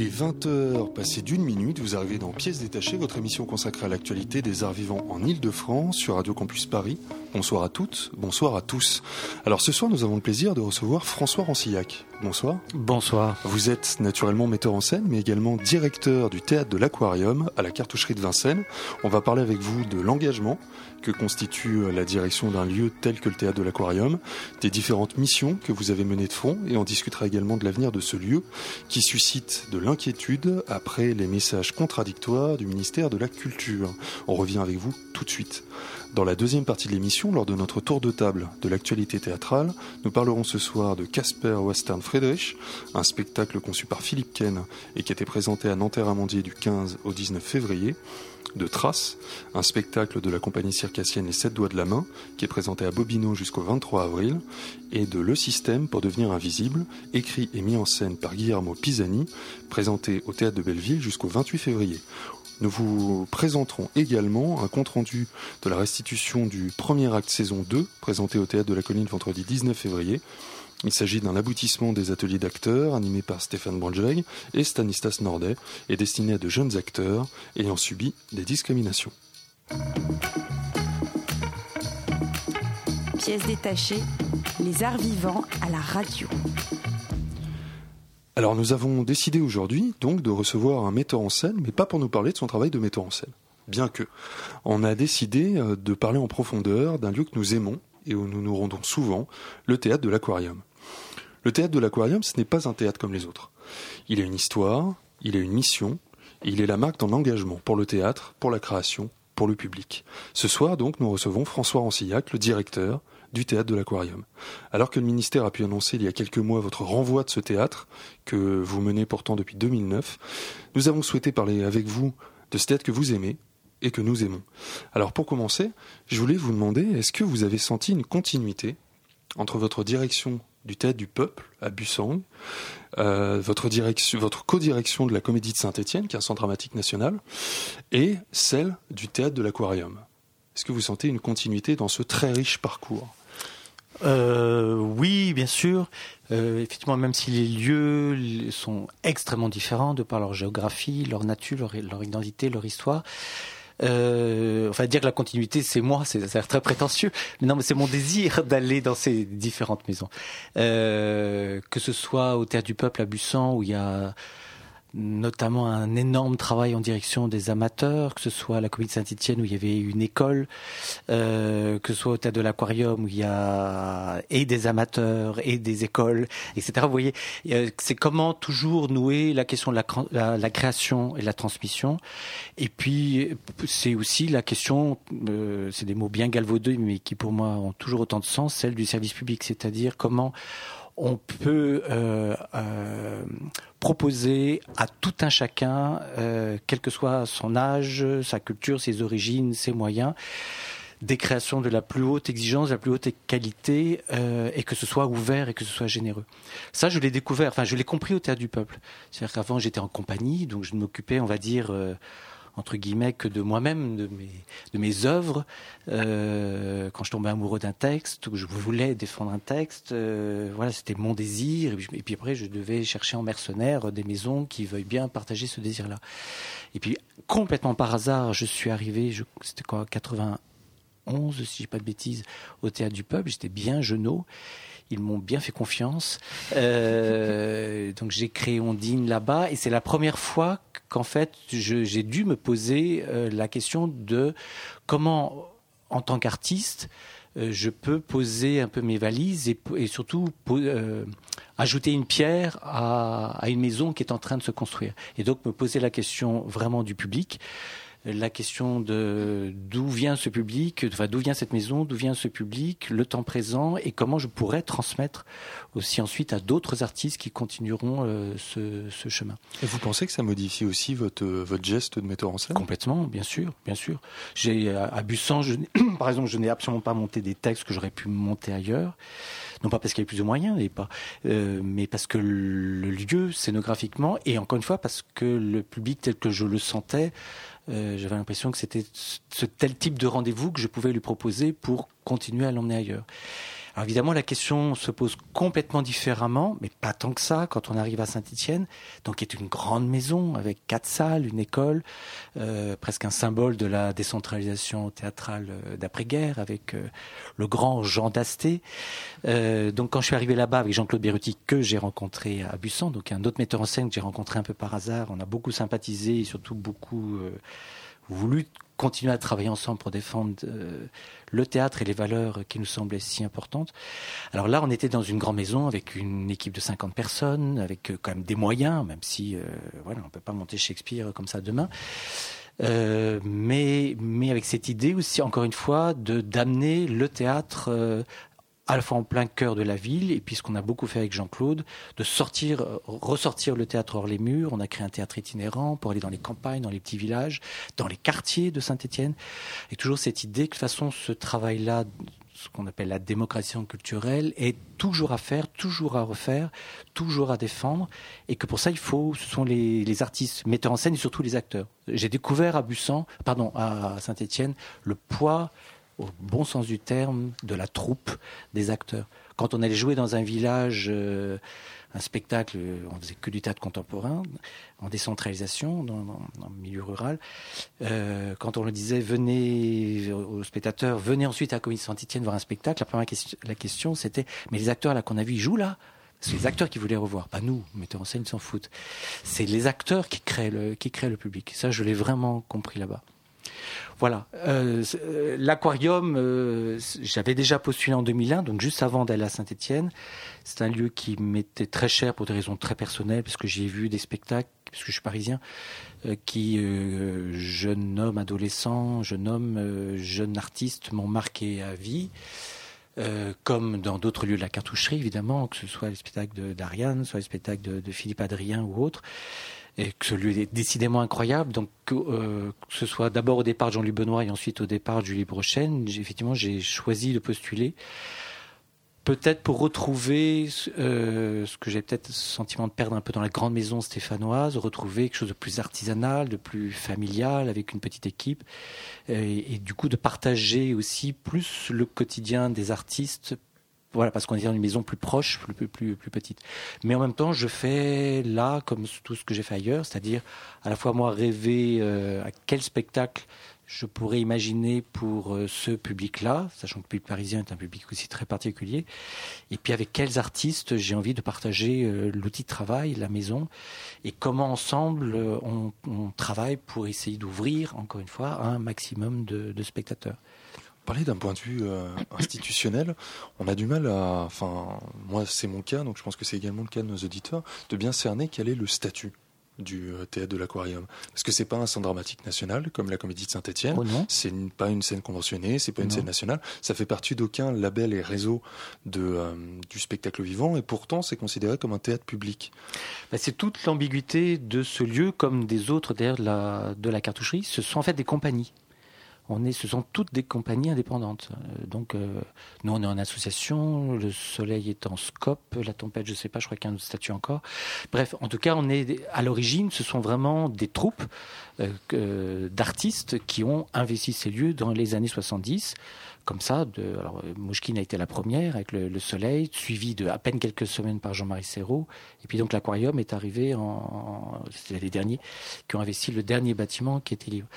Il est 20h, passé d'une minute, vous arrivez dans Pièces détachées, votre émission consacrée à l'actualité des arts vivants en Ile-de-France sur Radio Campus Paris. Bonsoir à toutes, bonsoir à tous. Alors ce soir, nous avons le plaisir de recevoir François Rancillac. Bonsoir. Bonsoir. Vous êtes naturellement metteur en scène, mais également directeur du théâtre de l'Aquarium à la cartoucherie de Vincennes. On va parler avec vous de l'engagement que constitue la direction d'un lieu tel que le théâtre de l'Aquarium, des différentes missions que vous avez menées de front, et on discutera également de l'avenir de ce lieu qui suscite de l'inquiétude après les messages contradictoires du ministère de la Culture. On revient avec vous tout de suite. Dans la deuxième partie de l'émission, lors de notre tour de table de l'actualité théâtrale, nous parlerons ce soir de Casper Western Friedrich, un spectacle conçu par Philippe Ken et qui a été présenté à Nanterre-Amandier du 15 au 19 février, de Trace, un spectacle de la compagnie circassienne Les Sept Doigts de la Main, qui est présenté à Bobino jusqu'au 23 avril, et de Le Système pour devenir invisible, écrit et mis en scène par Guillermo Pisani, présenté au Théâtre de Belleville jusqu'au 28 février. Nous vous présenterons également un compte-rendu de la restitution du premier acte saison 2, présenté au Théâtre de la Colline vendredi 19 février, il s'agit d'un aboutissement des ateliers d'acteurs animés par Stéphane Brandjeg et Stanislas Nordet et destiné à de jeunes acteurs ayant subi des discriminations. Pièces détachées, les arts vivants à la radio. Alors nous avons décidé aujourd'hui donc de recevoir un metteur en scène, mais pas pour nous parler de son travail de metteur en scène. Bien que, on a décidé euh, de parler en profondeur d'un lieu que nous aimons et où nous nous rendons souvent, le théâtre de l'aquarium. Le théâtre de l'aquarium, ce n'est pas un théâtre comme les autres. Il a une histoire, il a une mission, il est la marque d'un engagement pour le théâtre, pour la création, pour le public. Ce soir, donc, nous recevons François Rancillac, le directeur du théâtre de l'aquarium. Alors que le ministère a pu annoncer il y a quelques mois votre renvoi de ce théâtre, que vous menez pourtant depuis 2009, nous avons souhaité parler avec vous de ce théâtre que vous aimez et que nous aimons. Alors pour commencer, je voulais vous demander, est-ce que vous avez senti une continuité entre votre direction du Théâtre du Peuple à Bussang, euh, votre, direction, votre co-direction de la Comédie de Saint-Étienne, qui est un centre dramatique national, et celle du Théâtre de l'Aquarium? Est-ce que vous sentez une continuité dans ce très riche parcours? Euh, oui, bien sûr. Euh, effectivement, même si les lieux sont extrêmement différents de par leur géographie, leur nature, leur, identité, leur histoire, euh, enfin, dire que la continuité, c'est moi, c'est ça a l'air très prétentieux. Mais non, mais c'est mon désir d'aller dans ces différentes maisons. Euh, que ce soit au Théâtre du Peuple à Bussan, où il y a notamment un énorme travail en direction des amateurs, que ce soit à la Comédie Saint-Etienne où il y avait une école, euh, que ce soit au Théâtre de l'Aquarium où il y a et des amateurs et des écoles, etc. Vous voyez, c'est comment toujours nouer la question de la, création et la transmission. Et puis, c'est aussi la question, euh, c'est des mots bien galvaudés, mais qui pour moi ont toujours autant de sens, celle du service public, c'est-à-dire comment on peut euh, euh, proposer à tout un chacun, euh, quel que soit son âge, sa culture, ses origines, ses moyens, des créations de la plus haute exigence, de la plus haute qualité, et que ce soit ouvert et que ce soit généreux. Ça, je l'ai découvert, enfin, je l'ai compris au Théâtre du Peuple. C'est-à-dire qu'avant, j'étais en compagnie, donc je m'occupais, on va dire, entre guillemets que de moi-même, de mes, de mes œuvres. Euh, quand je tombais amoureux d'un texte, ou que je voulais défendre un texte, euh, voilà, c'était mon désir. Et puis, après, je devais chercher en mercenaire des maisons qui veuillent bien partager ce désir-là. Et puis, complètement par hasard, je suis arrivé, c'était quoi, 91, si je dis pas de bêtises, au Théâtre du Peuple. J'étais bien genou ils m'ont bien fait confiance. Euh, donc j'ai créé Ondine là-bas et c'est la première fois qu'en fait j'ai dû me poser euh, la question de comment, en tant qu'artiste, euh, je peux poser un peu mes valises et, surtout ajouter une pierre à, à, une maison qui est en train de se construire. Et donc me poser la question vraiment du public. La question de d'où vient ce public, enfin d'où vient cette maison, d'où vient ce public, le temps présent et comment je pourrais transmettre aussi ensuite à d'autres artistes qui continueront euh, ce, ce, chemin. Et vous pensez que ça modifie aussi votre votre geste de metteur en scène? Complètement, bien sûr, bien sûr. J'ai à Bussan, je, par exemple, je n'ai absolument pas monté des textes que j'aurais pu monter ailleurs non pas parce qu'il y avait plus de moyens, pas, euh, mais parce que le lieu, scénographiquement, et encore une fois parce que le public tel que je le sentais, euh, j'avais l'impression que c'était ce tel type de rendez-vous que je pouvais lui proposer pour continuer à l'emmener ailleurs. Alors évidemment, la question se pose complètement différemment, mais pas tant que ça quand on arrive à Saint-Étienne, donc qui est une grande maison avec quatre salles, une école, euh, presque un symbole de la décentralisation théâtrale euh, d'après-guerre, avec euh, le grand Jean Dasté. Donc quand je suis arrivé là-bas avec Jean-Claude Berruti, que j'ai rencontré à Bussan, donc un autre metteur en scène que j'ai rencontré un peu par hasard, on a beaucoup sympathisé et surtout beaucoup voulu continuer à travailler ensemble pour défendre euh, le théâtre et les valeurs qui nous semblaient si importantes. Alors là, on était dans une grande maison avec une équipe de 50 personnes, avec euh, quand même des moyens, même si euh, voilà, on peut pas monter Shakespeare comme ça demain. mais, mais avec cette idée aussi, encore une fois, de d'amener le théâtre à la fois en plein cœur de la ville, et puis ce qu'on a beaucoup fait avec Jean-Claude, de sortir, euh, ressortir le théâtre hors les murs. On a créé un théâtre itinérant pour aller dans les campagnes, dans les petits villages, dans les quartiers de Saint-Étienne. Et toujours cette idée que de toute façon, ce travail-là, ce qu'on appelle la démocratie culturelle, est toujours à faire, toujours à refaire, toujours à défendre, et que pour ça, il faut, ce sont les, les artistes, metteurs en scène et surtout les acteurs. J'ai découvert à Bussan, pardon, à Saint-Étienne, le poids au bon sens du terme, de la troupe des acteurs. Quand on allait jouer dans un village, euh, un spectacle, on faisait que du théâtre contemporain, en décentralisation, dans, le milieu rural. Euh, quand on le disait, venez aux spectateurs, venez ensuite à la Comédie Saint-Etienne voir un spectacle, la première question, la question c'était, mais les acteurs là qu'on a vus, ils jouent là? C'est les acteurs qui voulaient revoir, pas nous, metteurs en scène, s'en foutent. C'est les acteurs qui créent le, qui créent le public. Ça, je l'ai vraiment compris là-bas. Voilà. Euh, euh, l'aquarium, euh, j'avais déjà postulé en 2001, donc juste avant d'aller à Saint-Étienne. C'est un lieu qui m'était très cher pour des raisons très personnelles, parce que j'ai vu des spectacles, parce que je suis parisien, qui, jeune homme, adolescent, jeune homme, jeune artiste, m'ont marqué à vie. comme dans d'autres lieux de la cartoucherie, évidemment, que ce soit les spectacles d'Ariane, soit les spectacles de, de Philippe Adrien ou autres et que ce lieu est décidément incroyable. Donc, que, euh, ce soit d'abord au départ Jean-Louis Benoît et ensuite au départ Julie Brochen, effectivement, j'ai choisi de postuler. Peut-être pour retrouver euh, ce que j'ai peut-être le sentiment de perdre un peu dans la grande maison stéphanoise, retrouver quelque chose de plus artisanal, de plus familial, avec une petite équipe, et du coup de partager aussi plus le quotidien des artistes voilà, parce qu'on est dans une maison plus proche, plus, plus, plus, petite. Mais en même temps, je fais là, comme tout ce que j'ai fait ailleurs, c'est-à-dire à la fois moi rêver euh, à quel spectacle je pourrais imaginer pour euh, ce public-là, sachant que le public parisien est un public aussi très particulier, et puis avec quels artistes j'ai envie de partager euh, l'outil de travail, la maison, et comment ensemble on, on, travaille pour essayer d'ouvrir, encore une fois, un maximum de, de spectateurs parler d'un point de vue euh, institutionnel, on a du mal à, enfin, moi c'est mon cas, donc je pense que c'est également le cas de nos auditeurs, de bien cerner quel est le statut du euh, théâtre de l'aquarium. Parce que c'est pas un centre dramatique national comme la comédie de Saint-Étienne. Oh c'est pas une scène conventionnée c'est pas une scène nationale. Ça fait partie d'aucun label et réseau de euh, du spectacle vivant et pourtant c'est considéré comme un théâtre public. Bah, c'est toute l'ambiguïté de ce lieu comme des autres d'ailleurs de la, de la cartoucherie. Ce sont en fait des compagnies on est, ce sont toutes des compagnies indépendantes. Euh, donc, euh, nous, on est en association. Le Soleil est en scope. La Tempête, je ne sais pas. Je crois qu'il y a un autre statut encore. Bref, en tout cas, on est à l'origine. Ce sont vraiment des troupes euh, d'artistes qui ont investi ces lieux dans les années 70 comme ça. Mouchkine a été la première avec le, Soleil, suivi de à peine quelques semaines par Jean-Marie Serrault. Et puis donc l'Aquarium est arrivé en, en les derniers qui ont investi le dernier bâtiment qui était libre.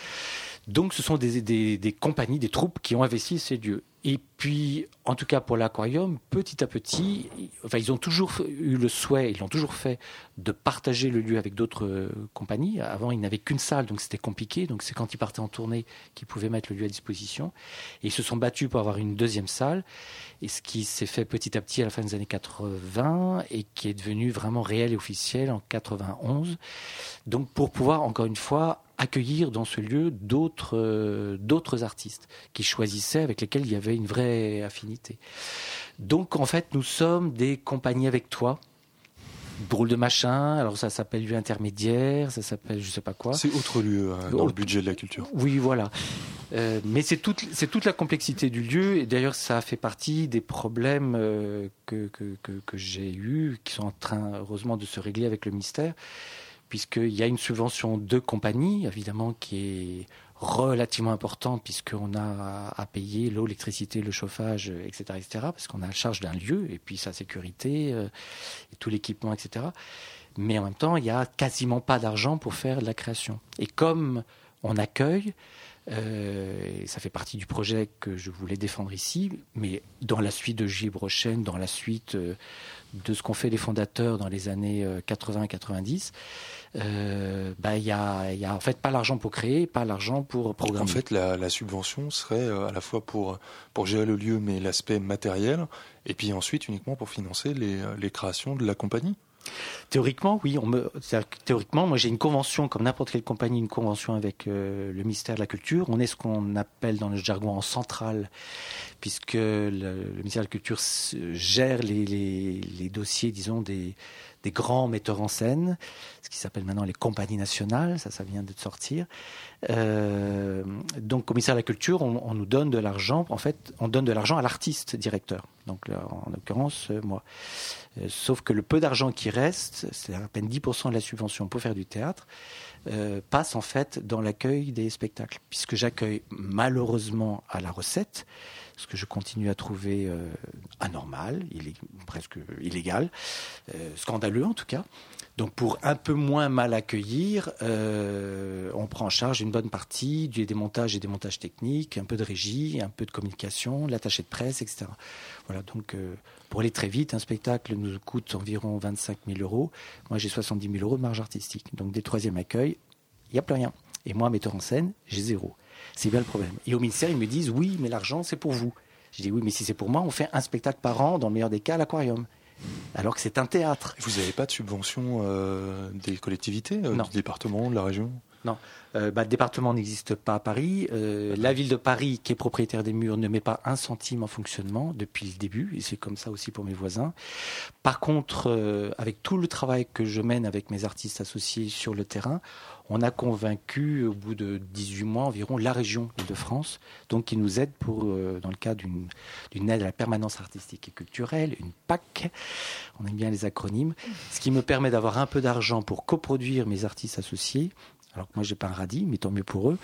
Donc ce sont des, des, compagnies, des troupes qui ont investi ces lieux. Et puis, en tout cas pour l'aquarium, petit à petit, enfin, ils ont toujours eu le souhait, ils l'ont toujours fait, de partager le lieu avec d'autres euh, compagnies. Avant, ils n'avaient qu'une salle, donc c'était compliqué. Donc c'est quand ils partaient en tournée qu'ils pouvaient mettre le lieu à disposition. Et ils se sont battus pour avoir une deuxième salle. Et ce qui s'est fait petit à petit à la fin des années 80 et qui est devenu vraiment réel et officiel en 91. Donc pour pouvoir, encore une fois, accueillir dans ce lieu d'autres euh, d'autres artistes qui choisissaient avec lesquels il y avait une vraie affinité. Donc en fait, nous sommes des compagnies avec toi. Drôle de machin, alors ça s'appelle lieu intermédiaire, ça s'appelle je sais pas quoi. C'est autre lieu euh, dans le budget de la culture. Oui, voilà. Euh, mais c'est toute, c'est toute la complexité du lieu, et d'ailleurs ça fait partie des problèmes euh, que, que, que, que j'ai eus, qui sont en train heureusement de se régler avec le ministère puisqu'il y a une subvention de compagnie, évidemment, qui est relativement importante, puisqu'on a à payer l'eau, l'électricité, le chauffage, etc., etc., parce qu'on a la charge d'un lieu, et puis sa sécurité, euh, et tout l'équipement, etc. Mais en même temps, il n'y a quasiment pas d'argent pour faire de la création. Et comme on accueille, euh, et ça fait partie du projet que je voulais défendre ici, mais dans la suite de Gilles Brochen, dans la suite euh, de ce qu'ont fait les fondateurs dans les années 80 90, euh, bah, il a, y a en fait pas l'argent pour créer, pas l'argent pour programmer. En fait, la, subvention serait euh, à la fois pour, gérer le lieu, mais l'aspect matériel, et puis ensuite uniquement pour financer les créations de la compagnie. Théoriquement, oui. Théoriquement, moi j'ai une convention, comme n'importe quelle compagnie, une convention avec euh, le ministère de la Culture. On est ce qu'on appelle dans le jargon en centrale, puisque le, ministère de la Culture gère les, dossiers, disons, des, grands metteurs en scène, ce qui s'appelle maintenant les compagnies nationales, ça, ça vient de sortir. Euh, donc, commissaire à la culture, on, nous donne de l'argent. En fait, on donne de l'argent à l'artiste directeur. Donc, en l'occurrence, euh, moi. Euh, sauf que le peu d'argent qui reste, c'est à peine 10% de la subvention pour faire du théâtre, euh, passe en fait dans l'accueil des spectacles, puisque j'accueille malheureusement à la recette ce que je continue à trouver euh, anormal, presque illégal, scandaleux en tout cas. Donc pour un peu moins mal accueillir, euh, on prend en charge une bonne partie du démontage et démontage technique, un peu de régie, un peu de communication, l'attaché de presse, etc. Voilà, donc euh, pour aller très vite, un spectacle nous coûte environ 25 000 euros. Moi j'ai 70 000 euros de marge artistique. Donc des troisième accueil, il n'y a plus rien. Et moi, metteur en scène, j'ai zéro. C'est bien le problème. Et au ministère, ils me disent oui, mais l'argent, c'est pour vous. Je dis oui, mais si c'est pour moi, on fait un spectacle par an, dans le meilleur des cas, à l'aquarium. Alors que c'est un théâtre. Vous n'avez pas de subvention euh, des collectivités, euh, Non. du département, de la région? Non. Euh, bah, le département n'existe pas à Paris. Euh, la ville de Paris, qui est propriétaire des murs, ne met pas un centime en fonctionnement depuis le début, et c'est comme ça aussi pour mes voisins. Par contre, euh, avec tout le travail que je mène avec mes artistes associés sur le terrain, on a convaincu, au bout de 18 mois environ, la région de France, donc qui nous aide euh, dans le cadre d'une aide à la permanence artistique et culturelle, une PAC, on aime bien les acronymes, ce qui me permet d'avoir un peu d'argent pour coproduire mes artistes associés, alors que moi j'ai pas un radis, mais tant mieux pour eux,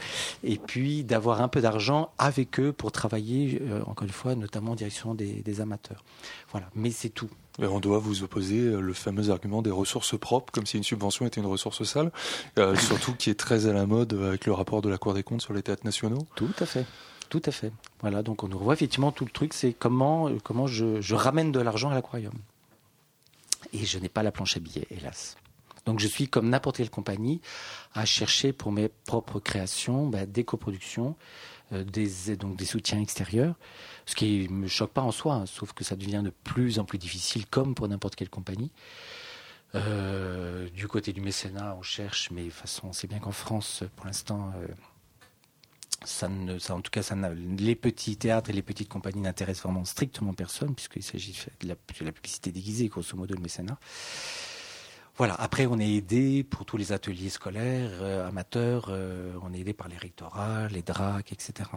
et puis d'avoir un peu d'argent avec eux pour travailler, euh, encore une fois, notamment en direction des, des amateurs. Voilà, mais c'est tout. Et on doit vous opposer euh, le fameux argument des ressources propres, comme si une subvention était une ressource sale, euh, surtout qui est très à la mode avec le rapport de la Cour des comptes sur les théâtres nationaux. Tout à fait. Tout à fait. Voilà, donc on nous revoit effectivement tout le truc, c'est comment, comment je, je ramène de l'argent à l'aquarium. Et je n'ai pas la planche à billets, hélas. Donc je suis comme n'importe quelle compagnie à chercher pour mes propres créations bah, des coproductions, euh, des, donc des soutiens extérieurs, ce qui me choque pas en soi, hein, sauf que ça devient de plus en plus difficile, comme pour n'importe quelle compagnie. Euh, du côté du mécénat, on cherche, mais de toute façon, on sait bien qu'en France, pour l'instant, euh, ne, en tout cas, les petits théâtres et les petites compagnies n'intéressent vraiment strictement personne, puisqu'il s'agit de la, de la publicité déguisée, grosso modo, le mécénat. Voilà. Après, on est aidé pour tous les ateliers scolaires, euh, amateurs. euh, on est aidé par les rectorats, les DRAC, etc.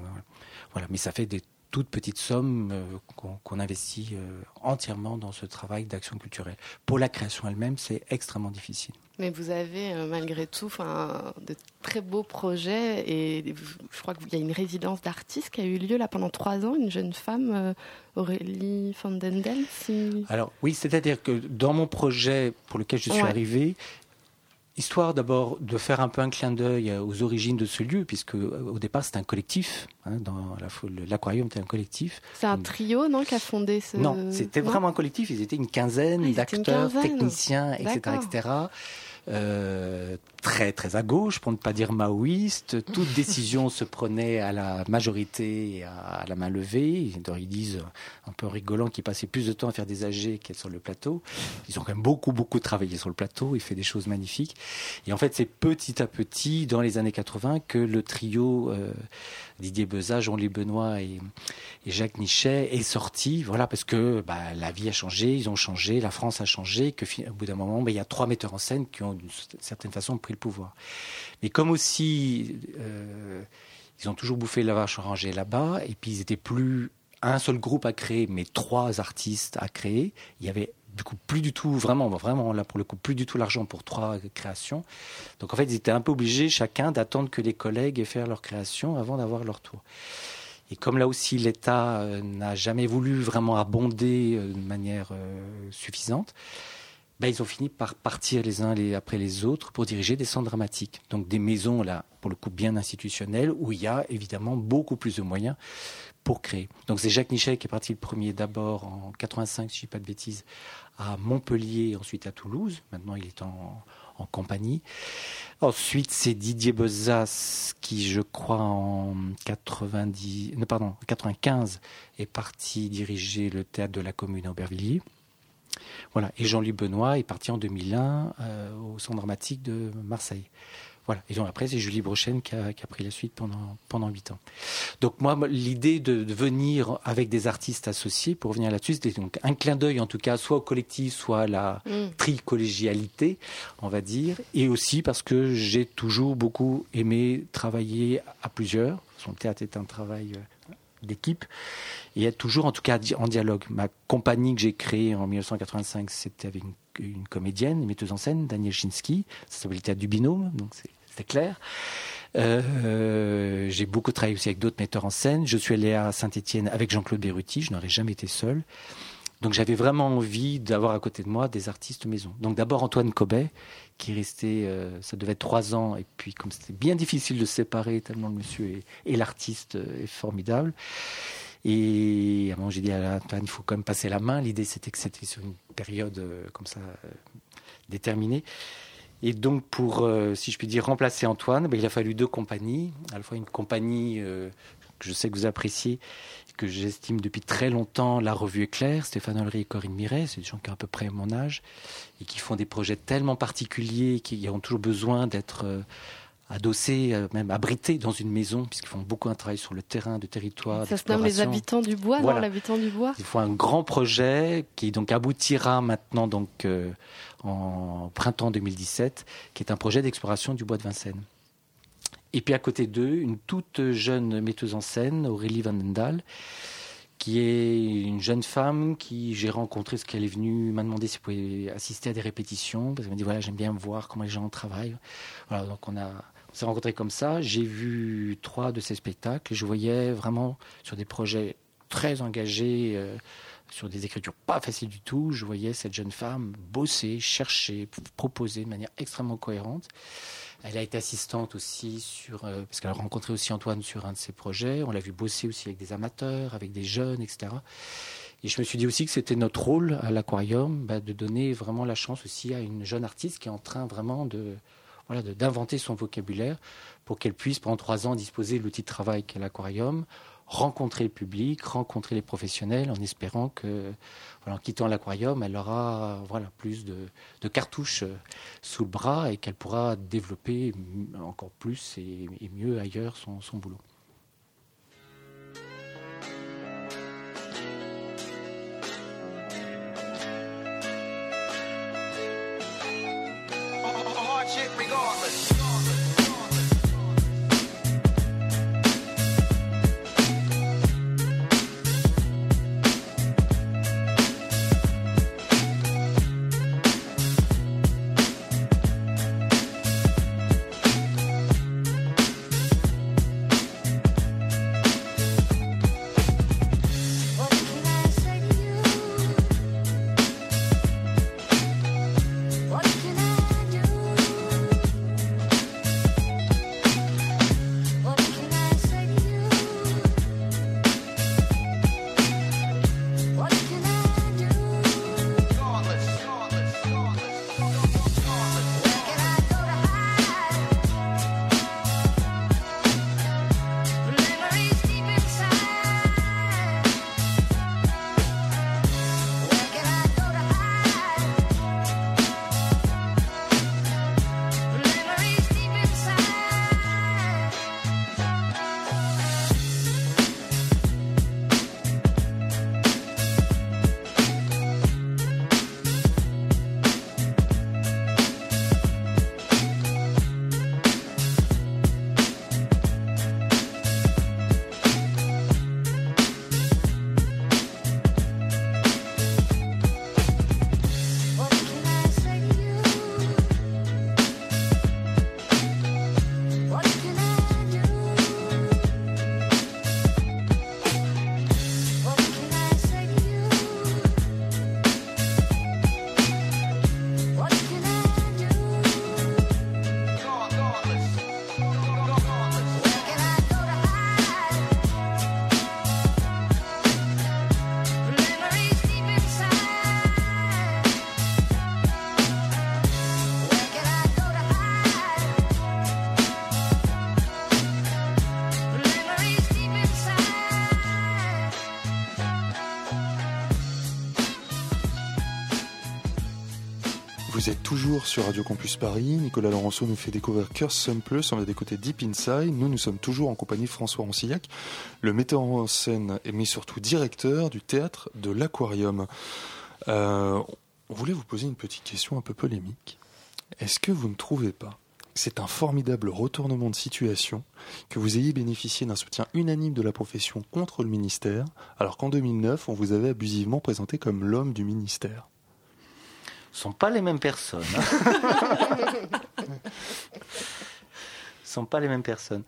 Voilà. Mais ça fait des toutes petites sommes euh, qu'on investit euh, entièrement dans ce travail d'action culturelle. Pour la création elle-même, c'est extrêmement difficile. Mais vous avez euh, malgré tout de très beaux projets et je crois qu'il y a une résidence d'artistes qui a eu lieu là pendant trois ans, une jeune femme, Aurélie van den Del. Si... Alors oui, c'est-à-dire que dans mon projet pour lequel je suis Ouais. arrivé, Histoire d'abord de faire un peu un clin d'œil aux origines de ce lieu, puisque au départ c'était un collectif. Hein, dans l'aquarium était un collectif. C'est un trio, non, qui a fondé ce. Non, c'était vraiment un collectif. Ils étaient une quinzaine Ah, d'acteurs, techniciens, etc., etc. Euh, très très à gauche, pour ne pas dire maoïste. Toute décision se prenait à la majorité et à, la main levée. Ils disent, un peu rigolant, qu'ils passaient plus de temps à faire des AG qu'à sur le plateau. Ils ont quand même beaucoup beaucoup travaillé sur le plateau et fait des choses magnifiques. Et en fait, c'est petit à petit, dans les années 80, que le trio euh, Didier Bezat, Jean-Louis Benoît et, et, Jacques Nichet est sorti. Voilà, parce que bah, la vie a changé, ils ont changé, la France a changé, que au bout d'un moment, bah, il y a trois metteurs en scène qui ont d'une certaine façon pris le pouvoir. Mais comme aussi, euh, ils ont toujours bouffé la vache orangée là-bas, et puis ils étaient plus un seul groupe à créer, mais trois artistes à créer. Il y avait du coup plus du tout, vraiment, vraiment là pour le coup, plus du tout l'argent pour trois créations. Donc en fait, ils étaient un peu obligés chacun d'attendre que les collègues aient fait leur création avant d'avoir leur tour. Et comme là aussi l'État euh, n'a jamais voulu vraiment abonder euh, de manière suffisante, ben, ils ont fini par partir les uns après les autres pour diriger des centres dramatiques. Donc des maisons, là, pour le coup, bien institutionnelles, où il y a évidemment beaucoup plus de moyens pour créer. Donc c'est Jacques Nichet qui est parti le premier d'abord en 85, si je ne dis pas de bêtises, à Montpellier, ensuite à Toulouse. Maintenant, il est en, en compagnie. Ensuite, c'est Didier Bezas qui, je crois, en 90, non, pardon, 95, est parti diriger le théâtre de la Commune à Aubervilliers. Voilà. Et Jean-Louis Benoît est parti en 2001 euh, au Centre dramatique de Marseille. Voilà. Et donc après, c'est Julie Brochen qui a, qui a, pris la suite pendant pendant huit ans. Donc moi, l'idée de, de, venir avec des artistes associés, pour revenir là-dessus, c'était donc un clin d'œil en tout cas, soit au collectif, soit à la mm. tricollégialité, on va dire, et aussi parce que j'ai toujours beaucoup aimé travailler à plusieurs. Son théâtre est un travail euh, d'équipe et être toujours en tout cas en dialogue. Ma compagnie que j'ai créée en 1985, c'était avec une, comédienne, une metteuse en scène, Daniel Chinsky. Ça s'appelait théâtre du binôme, donc c'est clair. Euh, j'ai beaucoup travaillé aussi avec d'autres metteurs en scène. Je suis allé à Saint-Étienne avec Jean-Claude Berruti. Je n'aurais jamais été seul. Donc j'avais vraiment envie d'avoir à côté de moi des artistes maison. Donc d'abord Antoine Cobet, qui est resté, euh, ça devait être trois ans, et puis comme c'était bien difficile de séparer, tellement le monsieur et l'artiste est formidable. Et à un moment, j'ai dit à Antoine, il faut quand même passer la main. L'idée, c'était que c'était sur une période euh, comme ça euh, déterminée. Et donc, pour, euh, si je puis dire, remplacer Antoine, ben, il a fallu deux compagnies. À la fois une compagnie euh, que je sais que vous appréciez, que j'estime depuis très longtemps, la revue Éclair, Stéphane Olry et Corinne Miret, c'est des gens qui ont à peu près mon âge, et qui font des projets tellement particuliers, qui ont toujours besoin d'être... Euh, adossés, même abrités dans une maison, puisqu'ils font beaucoup un travail sur le terrain, de territoire. Ça se nomme les habitants du bois, voilà. non L'habitant du bois? Ils font un grand projet qui donc aboutira maintenant donc euh, en printemps 2017, qui est un projet d'exploration du bois de Vincennes. Et puis à côté d'eux, une toute jeune metteuse en scène, Aurélie Vandendal, qui est une jeune femme qui j'ai rencontré parce qu'elle est venue m'a demandé si elle pouvait assister à des répétitions parce qu'elle m'a dit voilà j'aime bien voir comment les gens travaillent voilà donc on a on s'est rencontrés comme ça. J'ai vu trois de ces spectacles et je voyais vraiment sur des projets très engagés, euh, sur des écritures pas faciles du tout. Je voyais cette jeune femme bosser, chercher, proposer de manière extrêmement cohérente. Elle a été assistante aussi sur, euh, parce qu'elle a rencontré aussi Antoine sur un de ses projets. On l'a vu bosser aussi avec des amateurs, avec des jeunes, etc. Et je me suis dit aussi que c'était notre rôle à l'aquarium bah, de donner vraiment la chance aussi à une jeune artiste qui est en train vraiment de voilà, d'inventer son vocabulaire pour qu'elle puisse pendant trois ans disposer de l'outil de travail qu'est l'aquarium, rencontrer le public, rencontrer les professionnels en espérant que, en quittant l'aquarium, elle aura voilà, plus de, cartouches sous le bras et qu'elle pourra développer encore plus et, mieux ailleurs son boulot. Sur Radio Campus Paris. Nicolas Laurenceau nous fait découvrir Curse Sun Plus. On va côtés Deep Inside. Nous, nous sommes toujours en compagnie de François Roncillac, le metteur en scène, mais surtout directeur du théâtre de l'Aquarium. Euh, on voulait vous poser une petite question un peu polémique. Est-ce que vous ne trouvez pas que c'est un formidable retournement de situation que vous ayez bénéficié d'un soutien unanime de la profession contre le ministère, alors qu'en 2009, on vous avait abusivement présenté comme l'homme du ministère? Sont pas les mêmes personnes. Hein. Sont pas les mêmes personnes.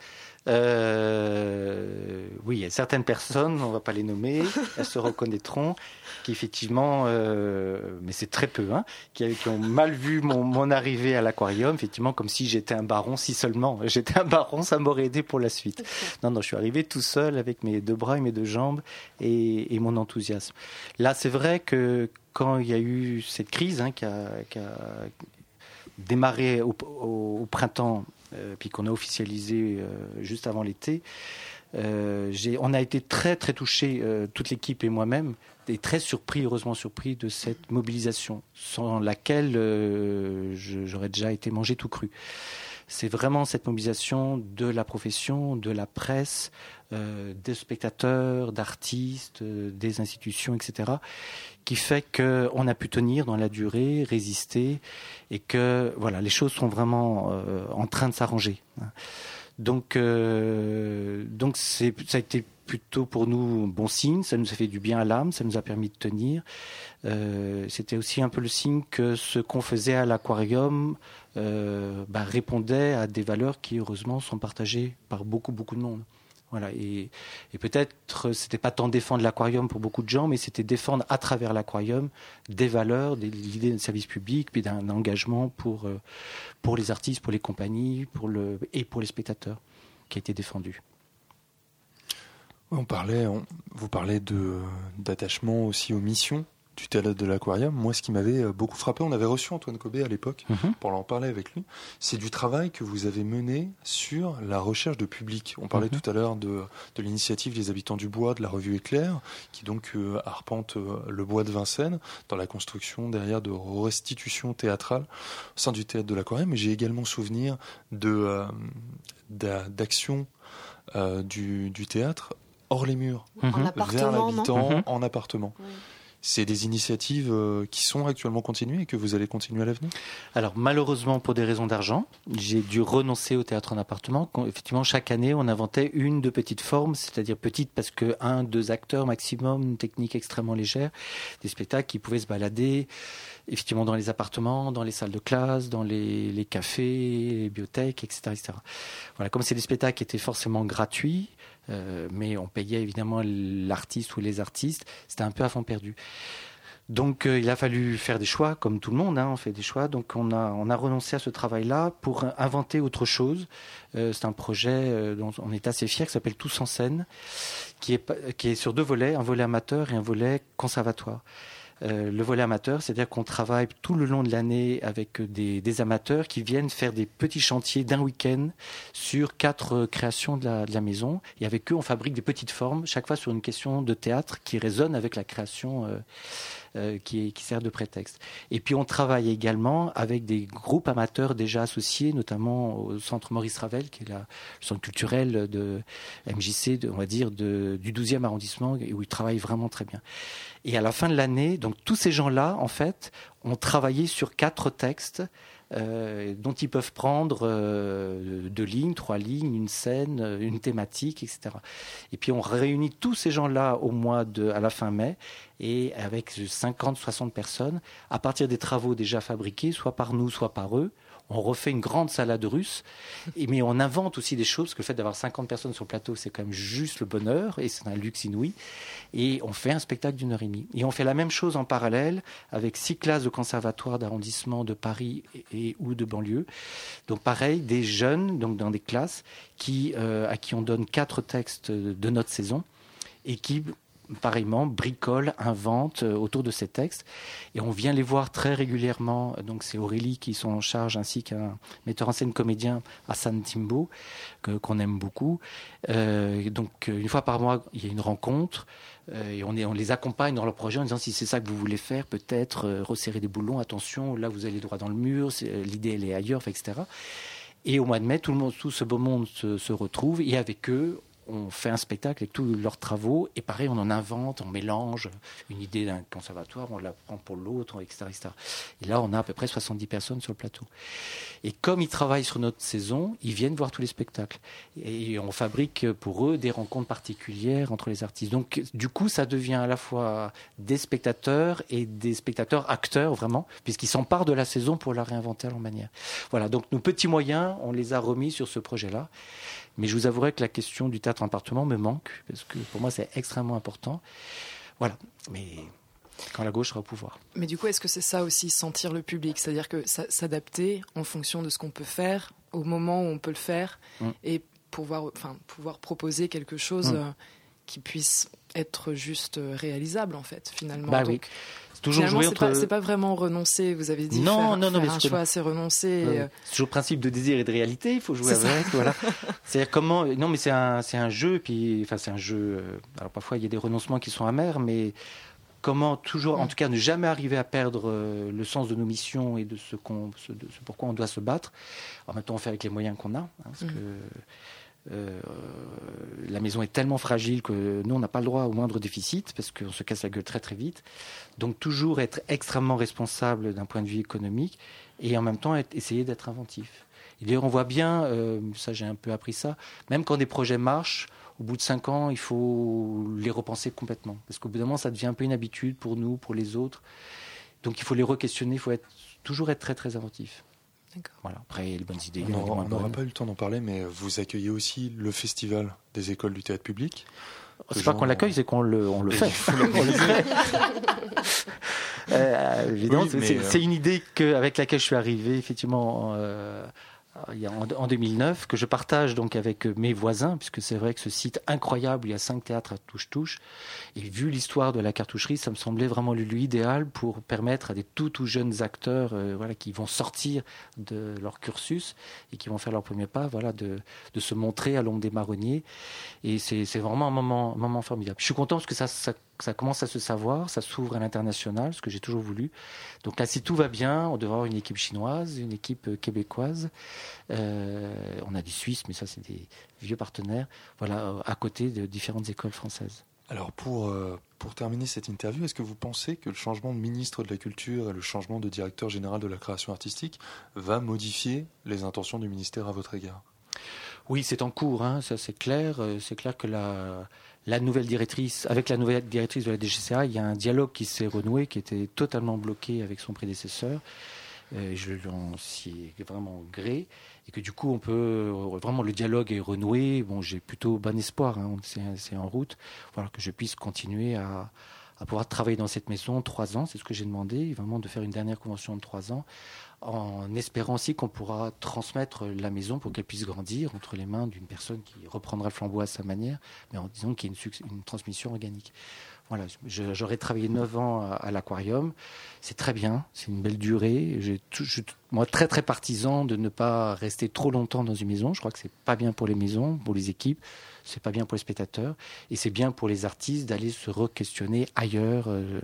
Euh, oui, il y a certaines personnes, on va pas les nommer, elles se reconnaîtront, qui effectivement, euh, mais c'est très peu, hein, qui, ont mal vu mon, arrivée à l'aquarium, effectivement, comme si j'étais un baron, si seulement j'étais un baron, ça m'aurait aidé pour la suite. Non, non, je suis arrivé tout seul avec mes deux bras et mes deux jambes et, mon enthousiasme. Là, c'est vrai que quand il y a eu cette crise hein, qui, a, démarré au printemps euh, puis qu'on a officialisé euh, juste avant l'été. Euh, on a été très très touchés, toute l'équipe et moi-même, et très surpris, heureusement surpris de cette mobilisation, sans laquelle j'aurais déjà été mangé tout cru. C'est vraiment cette mobilisation de la profession, de la presse, des spectateurs, d'artistes, des institutions, etc., qui fait qu'on a pu tenir dans la durée, résister, et que voilà, les choses sont vraiment euh, en train de s'arranger. Donc, euh, donc ça a été plutôt pour nous bon signe, ça nous a fait du bien à l'âme, ça nous a permis de tenir. Euh, c'était aussi un peu le signe que ce qu'on faisait à l'aquarium bah, répondait à des valeurs qui heureusement sont partagées par beaucoup beaucoup de monde. Voilà, et, peut-être c'était pas tant défendre l'aquarium pour beaucoup de gens, mais c'était défendre à travers l'aquarium des valeurs, des l'idée d'un service public, puis d'un engagement pour euh, pour les artistes, pour les compagnies, pour le et pour les spectateurs, qui a été défendu. On parlait, vous parlez de d'attachement aussi aux missions du théâtre de l'aquarium, moi ce qui m'avait euh, beaucoup frappé, on avait reçu Antoine Cobé à l'époque mhm. pour en parler avec lui, c'est du travail que vous avez mené sur la recherche de public. On parlait mhm. tout à l'heure de, de l'initiative des habitants du bois, de la revue Éclair, qui donc euh, arpente euh, le bois de Vincennes dans la construction derrière de restitutions théâtrales au sein du théâtre de l'aquarium. Mais j'ai également souvenir de d'actions du, du, théâtre hors les murs, mhm. vers l'habitant, en appartement. C'est des initiatives euh, qui sont actuellement continuées et que vous allez continuer à l'avenir? Alors malheureusement pour des raisons d'argent, j'ai dû renoncer au théâtre en appartement. Effectivement, chaque année, on inventait une de petites formes, c'est-à-dire petite parce que un, deux acteurs maximum, une technique extrêmement légère, des spectacles qui pouvaient se balader effectivement dans les appartements, dans les salles de classe, dans les, cafés, les bibliothèques, etc., etc. Voilà, comme c'est des spectacles qui étaient forcément gratuits, euh, mais on payait évidemment l'artiste ou les artistes. C'était un peu à fond perdu. Donc euh, il a fallu faire des choix, comme tout le monde, hein, on fait des choix. Donc on a, on a renoncé à ce travail-là pour inventer autre chose. Euh, c'est un projet dont on est assez fier, qui s'appelle Tous en scène, qui est, qui est sur deux volets, un volet amateur et un volet conservatoire. Euh, le volet amateur, c'est-à-dire qu'on travaille tout le long de l'année avec des, amateurs qui viennent faire des petits chantiers d'un week-end sur quatre créations de la, maison. Et avec eux, on fabrique des petites formes, chaque fois sur une question de théâtre qui résonne avec la création. Euh, euh, qui, sert de prétexte. Et puis on travaille également avec des groupes amateurs déjà associés, notamment au Centre Maurice Ravel, qui est le centre culturel de MJC, on va dire, du 12e arrondissement, où ils travaillent vraiment très bien. Et à la fin de l'année, donc tous ces gens-là, en fait, ont travaillé sur quatre textes euh, dont ils peuvent prendre euh, deux lignes, trois lignes, une scène, euh, une thématique, etc. Et puis on réunit tous ces gens-là au mois de, à la fin mai, et avec 50, 60 personnes, à partir des travaux déjà fabriqués, soit par nous, soit par eux, on refait une grande salade russe, mais on invente aussi des choses, parce que le fait d'avoir 50 personnes sur le plateau, c'est quand même juste le bonheur, et c'est un luxe inouï, et on fait un spectacle d'une heure et demie. Et on fait la même chose en parallèle avec six classes de conservatoire d'arrondissement de Paris et, ou de banlieue. Donc pareil, des jeunes, donc dans des classes, euh, à qui on donne quatre textes de notre saison, et qui pareillement, bricole, invente euh, autour de ces textes. Et on vient les voir très régulièrement. Donc c'est Aurélie qui sont en charge, ainsi qu'un metteur en scène comédien, Hassan Timbo, qu'on aime beaucoup. Euh, donc une fois par mois, il y a une rencontre. Euh, et on, les accompagne dans leur projet en disant si c'est ça que vous voulez faire, peut-être resserrer des boulons, attention, là vous allez droit dans le mur, l'idée elle est ailleurs, etc. Et au mois de mai, tout, ce beau monde se retrouve et avec eux, on fait un spectacle avec tous leurs travaux, et pareil, on en invente, on mélange une idée d'un conservatoire, on la prend pour l'autre, etc.. Et là, on a à peu près 70 personnes sur le plateau. Et comme ils travaillent sur notre saison, ils viennent voir tous les spectacles. Et on fabrique pour eux des rencontres particulières entre les artistes. Donc, du coup, ça devient à la fois des spectateurs et des spectateurs acteurs, vraiment, puisqu'ils s'emparent de la saison pour la réinventer à leur manière. Voilà, donc nos petits moyens, on les a remis sur ce projet-là. Mais je vous avouerai que la question du théâtre en appartement me manque, parce que pour moi, c'est extrêmement important. Voilà. Mais quand la gauche sera au pouvoir. Mais du coup, est-ce que c'est ça aussi, sentir le public? C'est-à-dire que s'adapter en fonction de ce qu'on peut faire, au moment où on peut le faire, mm. et pouvoir, enfin, pouvoir proposer quelque chose mm. euh, qui puisse être juste réalisable, en fait, finalement. Bah oui toujours jouer entre. C'est pas, vraiment renoncer. Vous avez dit non, faire, non, non, un choix assez renoncé. Euh. C'est toujours le principe de désir et de réalité. Il faut jouer avec. voilà. C'est comment Non, mais c'est un, c'est un jeu. Puis, enfin, c'est un jeu. Euh, alors parfois, il y a des renoncements qui sont amers, mais comment toujours, en tout cas, ne jamais arriver à perdre euh, le sens de nos missions et de ce, qu'on, de ce pourquoi on doit se battre. En même temps, on fait avec les moyens qu'on a. Hein, parce mm. que euh, la maison est tellement fragile que nous, on n'a pas le droit au moindre déficit parce qu'on se casse la gueule très très vite. Donc toujours être extrêmement responsable d'un point de vue économique et en même temps essayer d'être inventif. Et d'ailleurs, on voit bien, euh, ça j'ai un peu appris ça, même quand des projets marchent, au bout de cinq ans, il faut les repenser complètement. Parce qu'au bout d'un moment, ça devient un peu une habitude pour nous, pour les autres. Donc il faut les re-questionner, il faut toujours être très très inventif. Voilà. Après, les bonnes idées. On n'aura pas eu le temps d'en parler, mais vous accueillez aussi le festival des écoles du théâtre public. C'est pas qu'on l'accueille, c'est qu'on le, on le fait. euh, c'est une idée que, avec laquelle je suis arrivé effectivement euh, en 2009, que je partage donc avec mes voisins, puisque c'est vrai que ce site incroyable, il y a cinq théâtres à touche-touche, et vu l'histoire de la cartoucherie, ça me semblait vraiment le lieu idéal pour permettre à des tout tout jeunes acteurs, euh, voilà, qui vont sortir de leur cursus et qui vont faire leur premier pas, voilà, de, de se montrer à l'ombre des marronniers, et c'est vraiment un moment, un moment formidable. Je suis content parce que ça, ça ça commence à se savoir, ça s'ouvre à l'international, ce que j'ai toujours voulu. Donc là, si tout va bien, on devrait avoir une équipe chinoise, une équipe euh, québécoise. Euh, on a des Suisses, mais ça, c'est des vieux partenaires. Voilà, euh, à côté de différentes écoles françaises. Alors pour, pour terminer cette interview, est-ce que vous pensez que le changement de ministre de la Culture et le changement de directeur général de la création artistique va modifier les intentions du ministère à votre égard? Oui, c'est en cours, hein, ça c'est clair. C'est clair que la, la nouvelle directrice, avec la nouvelle directrice de la DGCA, il y a un dialogue qui s'est renoué, qui était totalement bloqué avec son prédécesseur. Euh, je l'en suis vraiment gré et que du coup on peut vraiment le dialogue est renoué. Bon, j'ai plutôt bon espoir, hein, c'est en route, voilà que je puisse continuer à, à pouvoir travailler dans cette maison trois ans, c'est ce que j'ai demandé, vraiment de faire une dernière convention de trois ans en espérant aussi qu'on pourra transmettre la maison pour qu'elle puisse grandir entre les mains d'une personne qui reprendra le flambeau à sa manière, mais en disant qu'il y ait une, transmission organique. Voilà, j'aurais travaillé 9 ans à, l'aquarium, c'est très bien, c'est une belle durée. Je suis moi très très partisan de ne pas rester trop longtemps dans une maison. Je crois que c'est pas bien pour les maisons, pour les équipes, c'est pas bien pour les spectateurs, et c'est bien pour les artistes d'aller se re-questionner ailleurs. Euh,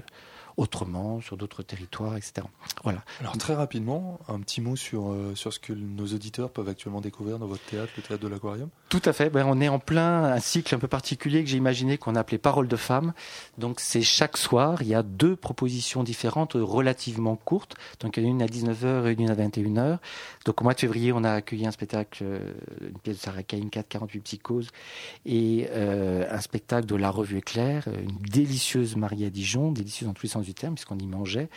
autrement, sur d'autres territoires, etc. Voilà. Alors très rapidement, un petit mot sur, euh, sur ce que nos auditeurs peuvent actuellement découvrir dans votre théâtre, le théâtre de l'aquarium? Tout à fait. Ben, on est en plein un cycle un peu particulier que j'ai imaginé qu'on appelait Parole de femmes. Donc c'est chaque soir, il y a deux propositions différentes relativement courtes. Donc il y en a une à 19h et une à 21h. Donc au mois de février, on a accueilli un spectacle, euh, une pièce de Sarah Cain, 448 psychoses, et euh, un spectacle de La Revue Éclair, une délicieuse Marie à Dijon, délicieuse en tous les sens du terme, puisqu'on y mangeait.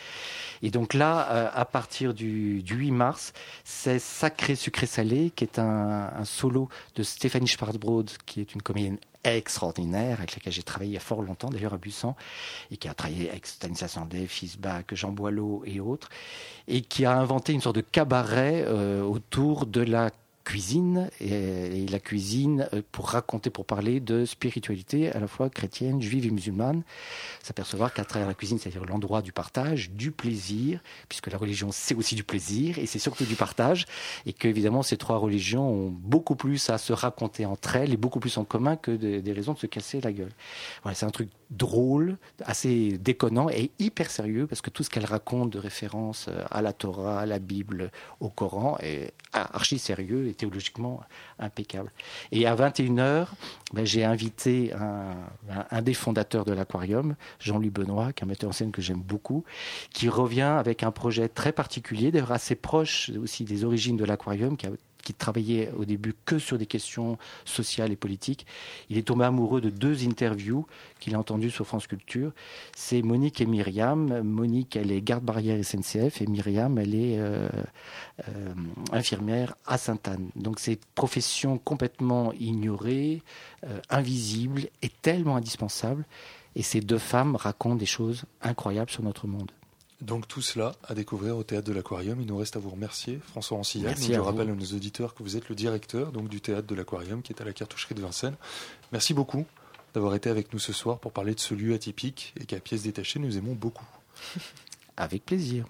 Et donc là, euh, à partir du, 8 mars, c'est Sacré Sucré Salé, qui est un, solo de Stéphanie Schwarzbrod, qui est une comédienne extraordinaire avec laquelle j'ai travaillé il y a fort longtemps d'ailleurs à Busan et qui a travaillé avec Stanislas Sandé, Fisbach, Jean Boileau et autres et qui a inventé une sorte de cabaret euh, autour de la cuisine et, la cuisine euh, pour raconter, pour parler de spiritualité à la fois chrétienne, juive et musulmane. S'apercevoir qu'à travers la cuisine, c'est-à-dire l'endroit du partage, du plaisir, puisque la religion c'est aussi du plaisir et c'est surtout du partage, et que évidemment ces trois religions ont beaucoup plus à se raconter entre elles et beaucoup plus en commun que des raisons de se casser la gueule. Voilà, c'est un truc drôle, assez déconnant et hyper sérieux parce que tout ce qu'elle raconte de référence euh, à la Torah, à la Bible, au Coran est archi sérieux et théologiquement impeccable. Et à 21h, ben, j'ai invité un, un, des fondateurs de l'aquarium, Jean-Louis Benoît, qui est un metteur en scène que j'aime beaucoup, qui revient avec un projet très particulier, d'ailleurs assez proche aussi des origines de l'aquarium, qui a qui travaillait au début que sur des questions sociales et politiques. Il est tombé amoureux de deux interviews qu'il a entendues sur France Culture. C'est Monique et Myriam. Monique, elle est garde-barrière SNCF et Myriam, elle est euh, euh, infirmière à Sainte-Anne. Donc c'est profession complètement ignorée, euh, invisible et tellement indispensable. Et ces deux femmes racontent des choses incroyables sur notre monde. Donc tout cela à découvrir au théâtre de l'Aquarium. Il nous reste à vous remercier, François Ancillac. Je rappelle à nos auditeurs que vous êtes le directeur donc du théâtre de l'Aquarium qui est à la cartoucherie de Vincennes. Merci beaucoup d'avoir été avec nous ce soir pour parler de ce lieu atypique et qu'à pièce détachée nous aimons beaucoup. Avec plaisir.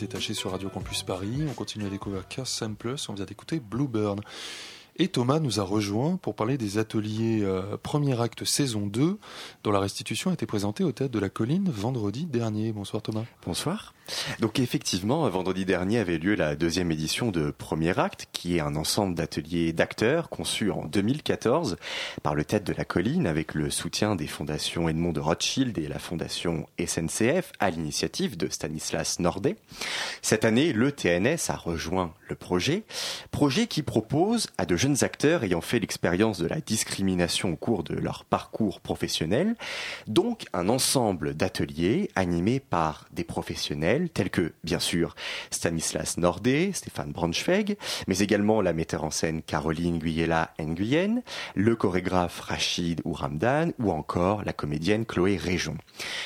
Détaché sur Radio Campus Paris. On continue à découvrir Curse Plus. On vient d'écouter Blueburn. Et Thomas nous a rejoint pour parler des ateliers euh, Premier Acte saison 2, dont la restitution a été présentée au Théâtre de la Colline vendredi dernier. Bonsoir Thomas. Bonsoir. Donc effectivement, vendredi dernier avait lieu la deuxième édition de Premier Acte, qui est un ensemble d'ateliers d'acteurs conçus en 2014 par le Théâtre de la Colline avec le soutien des fondations Edmond de Rothschild et la fondation SNCF à l'initiative de Stanislas Nordet. Cette année, le TNS a rejoint le projet, projet qui propose à de jeunes acteurs ayant fait l'expérience de la discrimination au cours de leur parcours professionnel, donc un ensemble d'ateliers animés par des professionnels tels que, bien sûr, Stanislas Nordet, Stéphane Braunschweig, mais également la metteur en scène Caroline Guyella Nguyen, le chorégraphe Rachid Ouramdan ou encore la comédienne Chloé Réjon.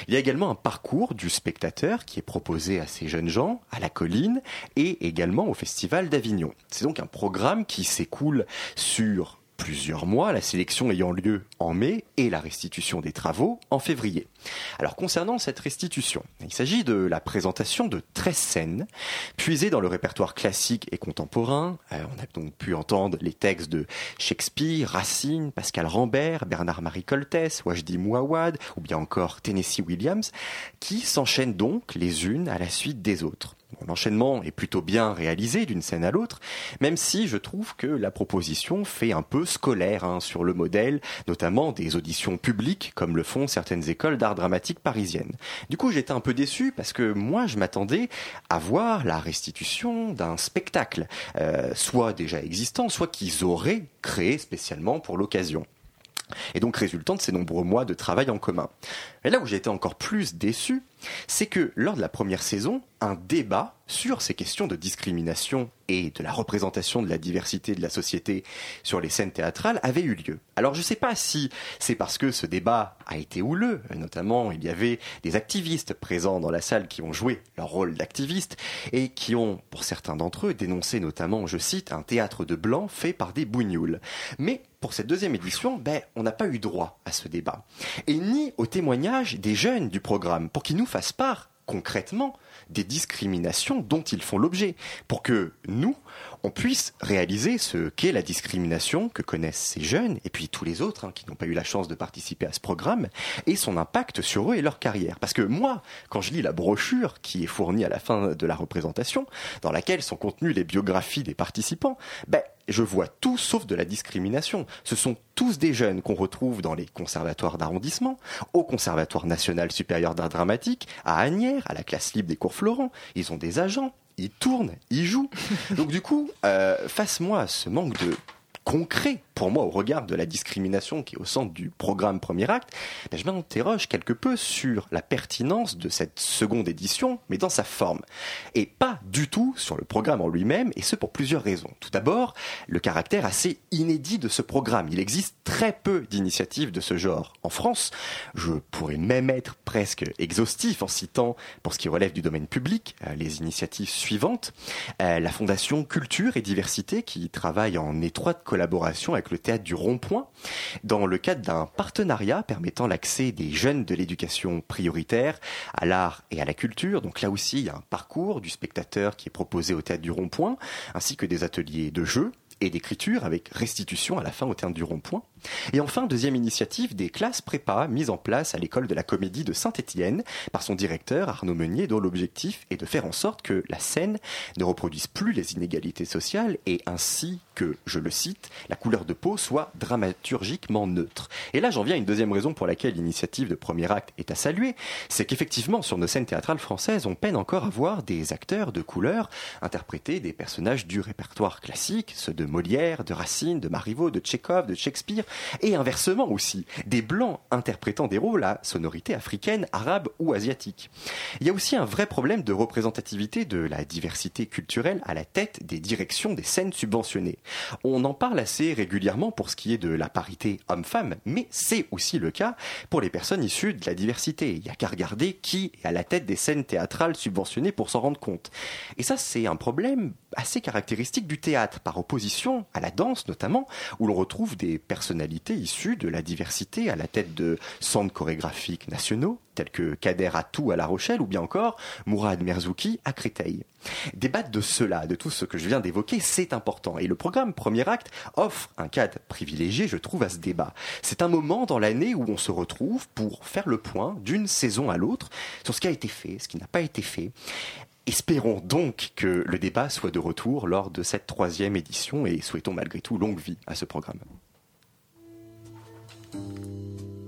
Il y a également un parcours du spectateur qui est proposé à ces jeunes gens, à la colline et également au Festival d'Avignon. C'est donc un programme qui s'écoule sur plusieurs mois, la sélection ayant lieu en mai et la restitution des travaux en février. Alors concernant cette restitution, il s'agit de la présentation de 13 scènes puisées dans le répertoire classique et contemporain. Euh, on a donc pu entendre les textes de Shakespeare, Racine, Pascal Rambert, Bernard-Marie Coltès, Wajdi Mouawad ou bien encore Tennessee Williams qui s'enchaînent donc les unes à la suite des autres. L'enchaînement est plutôt bien réalisé d'une scène à l'autre, même si je trouve que la proposition fait un peu scolaire hein, sur le modèle, notamment des auditions publiques, comme le font certaines écoles d'art dramatique parisiennes. Du coup, j'étais un peu déçu parce que moi, je m'attendais à voir la restitution d'un spectacle, euh, soit déjà existant, soit qu'ils auraient créé spécialement pour l'occasion. et donc résultant de ces nombreux mois de travail en commun. Et là où j'ai été encore plus déçu, c'est que lors de la première saison, un débat sur ces questions de discrimination et de la représentation de la diversité de la société sur les scènes théâtrales avait eu lieu. Alors je ne sais pas si c'est parce que ce débat a été houleux, notamment il y avait des activistes présents dans la salle qui ont joué leur rôle d'activistes et qui ont, pour certains d'entre eux, dénoncé notamment, je cite, un théâtre de blanc fait par des bougnoules. Mais pour cette deuxième édition, ben, on n'a pas eu droit à ce débat. Et ni au témoignage des jeunes du programme, pour qu'ils nous fassent part concrètement des discriminations dont ils font l'objet, pour que nous, on puisse réaliser ce qu'est la discrimination que connaissent ces jeunes, et puis tous les autres hein, qui n'ont pas eu la chance de participer à ce programme, et son impact sur eux et leur carrière. Parce que moi, quand je lis la brochure qui est fournie à la fin de la représentation, dans laquelle sont contenues les biographies des participants, ben, je vois tout sauf de la discrimination. Ce sont tous des jeunes qu'on retrouve dans les conservatoires d'arrondissement, au Conservatoire national supérieur d'art dramatique, à Agnières, à la classe libre des cours Florent. Ils ont des agents, ils tournent, ils jouent. Donc du coup, euh, face-moi à ce manque de concret pour moi au regard de la discrimination qui est au centre du programme premier acte, je m'interroge quelque peu sur la pertinence de cette seconde édition, mais dans sa forme, et pas du tout sur le programme en lui-même, et ce pour plusieurs raisons. Tout d'abord, le caractère assez inédit de ce programme. Il existe très peu d'initiatives de ce genre. En France, je pourrais même être presque exhaustif en citant, pour ce qui relève du domaine public, euh, les initiatives suivantes. Euh, la Fondation Culture et Diversité, qui travaille en étroite collaboration avec le théâtre du Rond-Point, dans le cadre d'un partenariat permettant l'accès des jeunes de l'éducation prioritaire à l'art et à la culture. Donc là aussi, il y a un parcours du spectateur qui est proposé au théâtre du Rond-Point, ainsi que des ateliers de jeu et d'écriture avec restitution à la fin au terme du rond-point. Et enfin, deuxième initiative, des classes prépa mises en place à l'école de la comédie de Saint-Étienne par son directeur Arnaud Meunier dont l'objectif est de faire en sorte que la scène ne reproduise plus les inégalités sociales et ainsi que, je le cite, la couleur de peau soit dramaturgiquement neutre. Et là, j'en viens à une deuxième raison pour laquelle l'initiative de premier acte est à saluer, c'est qu'effectivement, sur nos scènes théâtrales françaises, on peine encore à voir des acteurs de couleur interpréter des personnages du répertoire classique, ceux de Molière, de Racine, de Marivaux, de Tchekhov, de Shakespeare, et inversement aussi, des blancs interprétant des rôles à sonorité africaine, arabe ou asiatique. Il y a aussi un vrai problème de représentativité de la diversité culturelle à la tête des directions des scènes subventionnées. On en parle assez régulièrement pour ce qui est de la parité homme-femme, mais c'est aussi le cas pour les personnes issues de la diversité. Il n'y a qu'à regarder qui est à la tête des scènes théâtrales subventionnées pour s'en rendre compte. Et ça, c'est un problème assez caractéristique du théâtre, par opposition à la danse notamment, où l'on retrouve des personnalités de la diversité à la tête de centres chorégraphiques nationaux, tels que Kader Atou à La Rochelle ou bien encore Mourad Merzouki à Créteil. Débattre de cela, de tout ce que je viens d'évoquer, c'est important. Et le programme Premier Acte offre un cadre privilégié, je trouve, à ce débat. C'est un moment dans l'année où on se retrouve pour faire le point d'une saison à l'autre sur ce qui a été fait, ce qui n'a pas été fait. Espérons donc que le débat soit de retour lors de cette troisième édition et souhaitons malgré tout longue vie à ce programme. うん。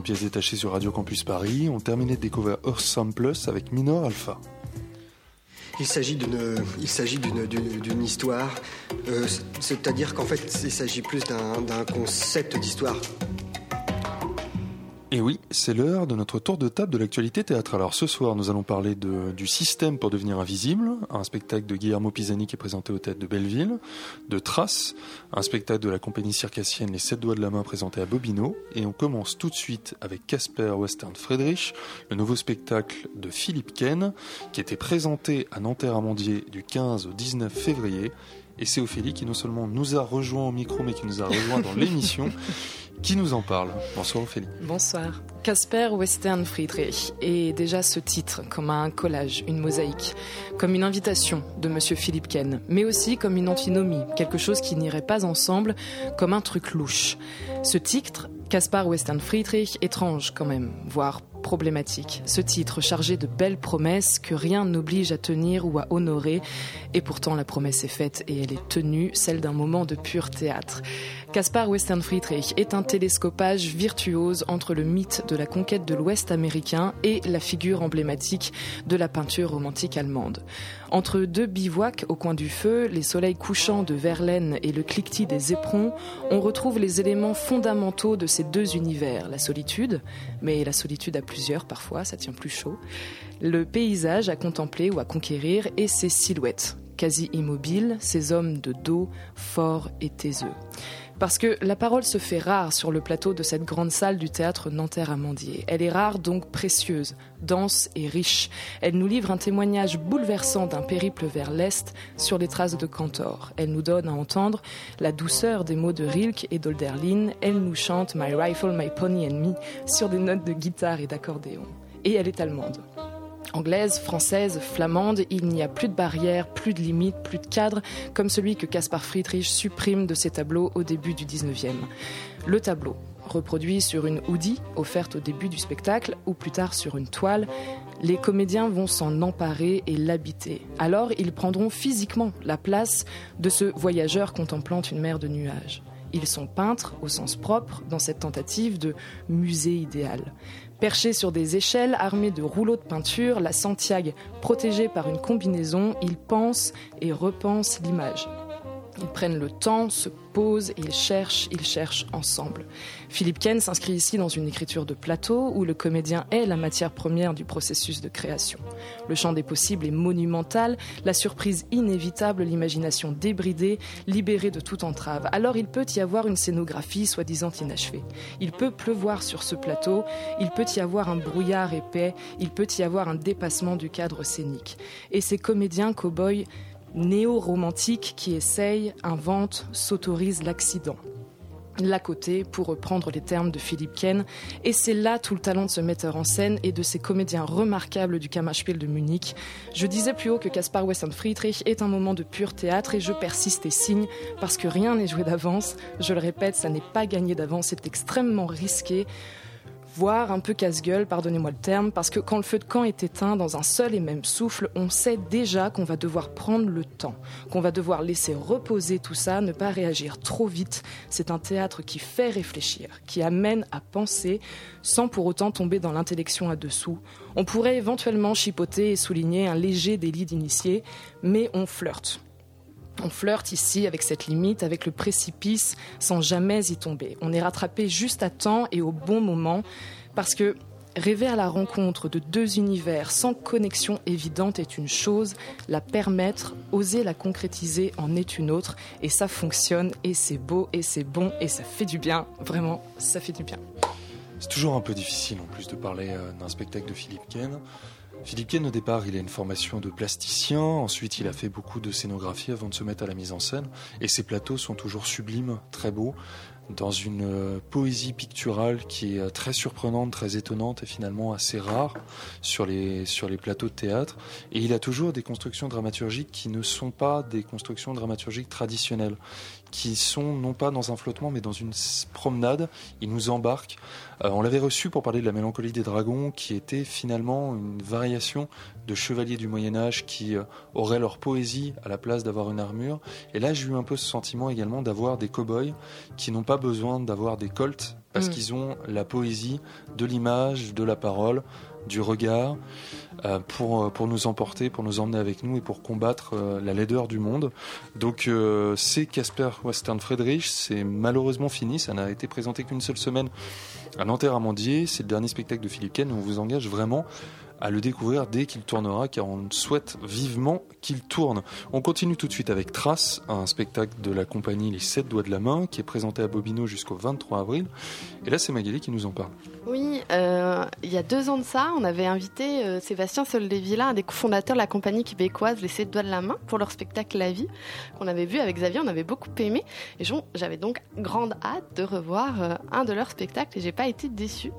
Pièces détachées sur Radio Campus Paris. On terminait de découvrir Earth Plus avec Minor Alpha. Il s'agit d'une, histoire. Euh, c'est-à-dire qu'en fait, il s'agit plus d'un concept d'histoire. C'est l'heure de notre tour de table de l'actualité théâtre. Alors ce soir, nous allons parler du système pour devenir invisible, un spectacle de Guillermo Pisani qui est présenté au théâtre de Belleville, de Trace, un spectacle de la compagnie circassienne Les Sept Doigts de la Main présenté à Bobino. Et on commence tout de suite avec Casper Western Friedrich, le nouveau spectacle de Philippe Ken, qui était présenté à Nanterre-Amandier du 15 au 19 février. Et c'est Ophélie qui non seulement nous a rejoint au micro, mais qui nous a rejoint dans l'émission. Qui nous en parle Bonsoir Ophélie. Bonsoir. Casper Western Friedrich est déjà ce titre comme un collage, une mosaïque, comme une invitation de Monsieur Philippe Ken, mais aussi comme une antinomie, quelque chose qui n'irait pas ensemble, comme un truc louche. Ce titre, Caspar Western Friedrich, étrange quand même, voire problématique. Ce titre chargé de belles promesses que rien n'oblige à tenir ou à honorer, et pourtant la promesse est faite et elle est tenue, celle d'un moment de pur théâtre. Caspar Western Friedrich est un télescopage virtuose entre le mythe de la conquête de l'Ouest américain et la figure emblématique de la peinture romantique allemande. Entre deux bivouacs au coin du feu, les soleils couchants de Verlaine et le cliquetis des éperons, on retrouve les éléments fondamentaux de ces deux univers. La solitude, mais la solitude à plusieurs parfois, ça tient plus chaud. Le paysage à contempler ou à conquérir et ses silhouettes, quasi immobiles, ces hommes de dos forts et taiseux. Parce que la parole se fait rare sur le plateau de cette grande salle du théâtre Nanterre-Amandier. Elle est rare, donc précieuse, dense et riche. Elle nous livre un témoignage bouleversant d'un périple vers l'Est sur les traces de Cantor. Elle nous donne à entendre la douceur des mots de Rilke et d'Olderlin. Elle nous chante My Rifle, My Pony and Me sur des notes de guitare et d'accordéon. Et elle est allemande. Anglaise, française, flamande, il n'y a plus de barrières, plus de limites, plus de cadres, comme celui que Caspar Friedrich supprime de ses tableaux au début du 19e. Le tableau, reproduit sur une hoodie offerte au début du spectacle ou plus tard sur une toile, les comédiens vont s'en emparer et l'habiter. Alors ils prendront physiquement la place de ce voyageur contemplant une mer de nuages. Ils sont peintres au sens propre dans cette tentative de musée idéal. Perchés sur des échelles, armés de rouleaux de peinture, la Santiago protégée par une combinaison, ils pensent et repensent l'image. Ils prennent le temps, se posent ils cherchent, ils cherchent ensemble. Philippe Ken s'inscrit ici dans une écriture de plateau où le comédien est la matière première du processus de création. Le champ des possibles est monumental, la surprise inévitable, l'imagination débridée, libérée de toute entrave. Alors il peut y avoir une scénographie soi-disant inachevée. Il peut pleuvoir sur ce plateau, il peut y avoir un brouillard épais, il peut y avoir un dépassement du cadre scénique. Et ces comédiens cow-boys néo-romantique qui essaye, invente, s'autorise l'accident. L'à côté, pour reprendre les termes de Philippe Ken, et c'est là tout le talent de ce metteur en scène et de ces comédiens remarquables du Kammerspiel de Munich. Je disais plus haut que Caspar Wesson Friedrich est un moment de pur théâtre et je persiste et signe parce que rien n'est joué d'avance. Je le répète, ça n'est pas gagné d'avance, c'est extrêmement risqué voire un peu casse-gueule, pardonnez-moi le terme, parce que quand le feu de camp est éteint dans un seul et même souffle, on sait déjà qu'on va devoir prendre le temps, qu'on va devoir laisser reposer tout ça, ne pas réagir trop vite. C'est un théâtre qui fait réfléchir, qui amène à penser, sans pour autant tomber dans l'intellection à dessous. On pourrait éventuellement chipoter et souligner un léger délit d'initié, mais on flirte. On flirte ici avec cette limite, avec le précipice, sans jamais y tomber. On est rattrapé juste à temps et au bon moment, parce que rêver à la rencontre de deux univers sans connexion évidente est une chose, la permettre, oser la concrétiser en est une autre, et ça fonctionne, et c'est beau, et c'est bon, et ça fait du bien, vraiment, ça fait du bien. C'est toujours un peu difficile en plus de parler euh, d'un spectacle de Philippe Ken. Philippe au départ, il a une formation de plasticien. Ensuite, il a fait beaucoup de scénographie avant de se mettre à la mise en scène. Et ses plateaux sont toujours sublimes, très beaux, dans une euh, poésie picturale qui est euh, très surprenante, très étonnante et finalement assez rare sur les, sur les plateaux de théâtre. Et il a toujours des constructions dramaturgiques qui ne sont pas des constructions dramaturgiques traditionnelles qui sont non pas dans un flottement mais dans une promenade. Il nous embarque. Euh, on l'avait reçu pour parler de la mélancolie des dragons, qui était finalement une variation de chevaliers du Moyen Âge qui euh, auraient leur poésie à la place d'avoir une armure. Et là, j'ai eu un peu ce sentiment également d'avoir des cow-boys qui n'ont pas besoin d'avoir des colts parce Mm. qu'ils ont la poésie de l'image, de la parole, du regard euh, pour, euh, pour nous emporter, pour nous emmener avec nous et pour combattre euh, la laideur du monde. Donc c'est Casper Western Friedrich, c'est malheureusement fini, ça n'a été présenté qu'une seule semaine à Nanterre Amandier, c'est le dernier spectacle de Philippe Ken, on vous engage vraiment à le découvrir dès qu'il tournera car on souhaite vivement qu'il tourne. On continue tout de suite avec Trace, un spectacle de la compagnie Les Sept Doigts de la Main qui est présenté à Bobino jusqu'au 23 avril. Et là c'est Magali qui nous en parle. Oui, euh, il y a deux ans de ça, on avait invité euh, Sébastien Soldevilla, un des cofondateurs de la compagnie québécoise Les Sept Doigts de la Main, pour leur spectacle La Vie, qu'on avait vu avec Xavier, on avait beaucoup aimé. Et j'avais donc grande hâte de revoir euh, un de leurs spectacles et j'ai pas été déçue.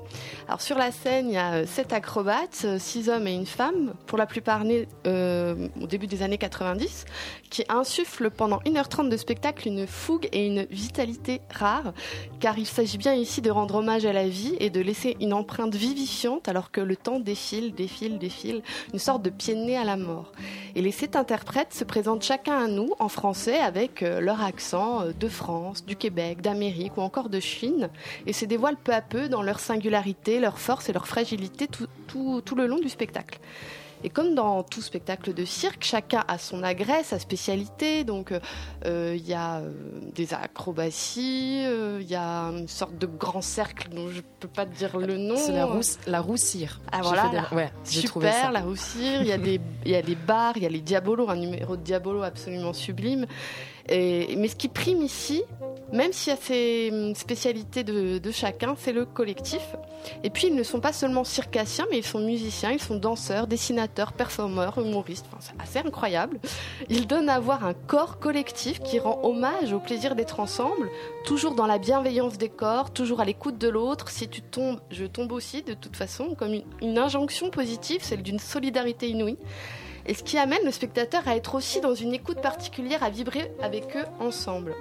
Alors sur la scène, il y a sept acrobates, six hommes et une femme, pour la plupart nés euh, au début des années 90, qui insufflent pendant 1h30 de spectacle une fougue et une vitalité rares, car il s'agit bien ici de rendre hommage à la vie et de laisser une empreinte vivifiante alors que le temps défile, défile, défile, une sorte de pied de nez à la mort. Et les sept interprètes se présentent chacun à nous en français avec euh, leur accent euh, de France, du Québec, d'Amérique ou encore de Chine et se dévoilent peu à peu dans leur singularité, leur force et leur fragilité tout, tout- tout le long du spectacle. Et comme dans tout spectacle de cirque, chacun a son agrès, sa spécialité. Donc, euh, euh, il y a euh, des acrobaties, euh, il y a une sorte de grand cercle dont je peux pas te dire le nom. C'est la, rousse, la roussire. Ah voilà, fait des- la- ouais, ça. super, la roussire. Il y a des, il y a des bars, il y a les diabolos, un numéro de diabolo absolument sublime. Et, mais ce qui prime ici, même s'il y a ces hum, spécialités de, chacun, c'est le collectif. Et puis ils ne sont pas seulement circassiens, mais ils sont musiciens, ils sont danseurs, dessinateurs, performeurs, humoristes. Enfin, c'est assez incroyable. Ils donnent à voir un corps collectif qui rend hommage au plaisir d'être ensemble, toujours dans la bienveillance des corps, toujours à l'écoute de l'autre. Si tu tombes, je tombe aussi, de toute façon, comme une injonction positive, celle d'une solidarité inouïe. Et ce qui amène le spectateur à être aussi dans une écoute particulière, à vibrer avec eux ensemble.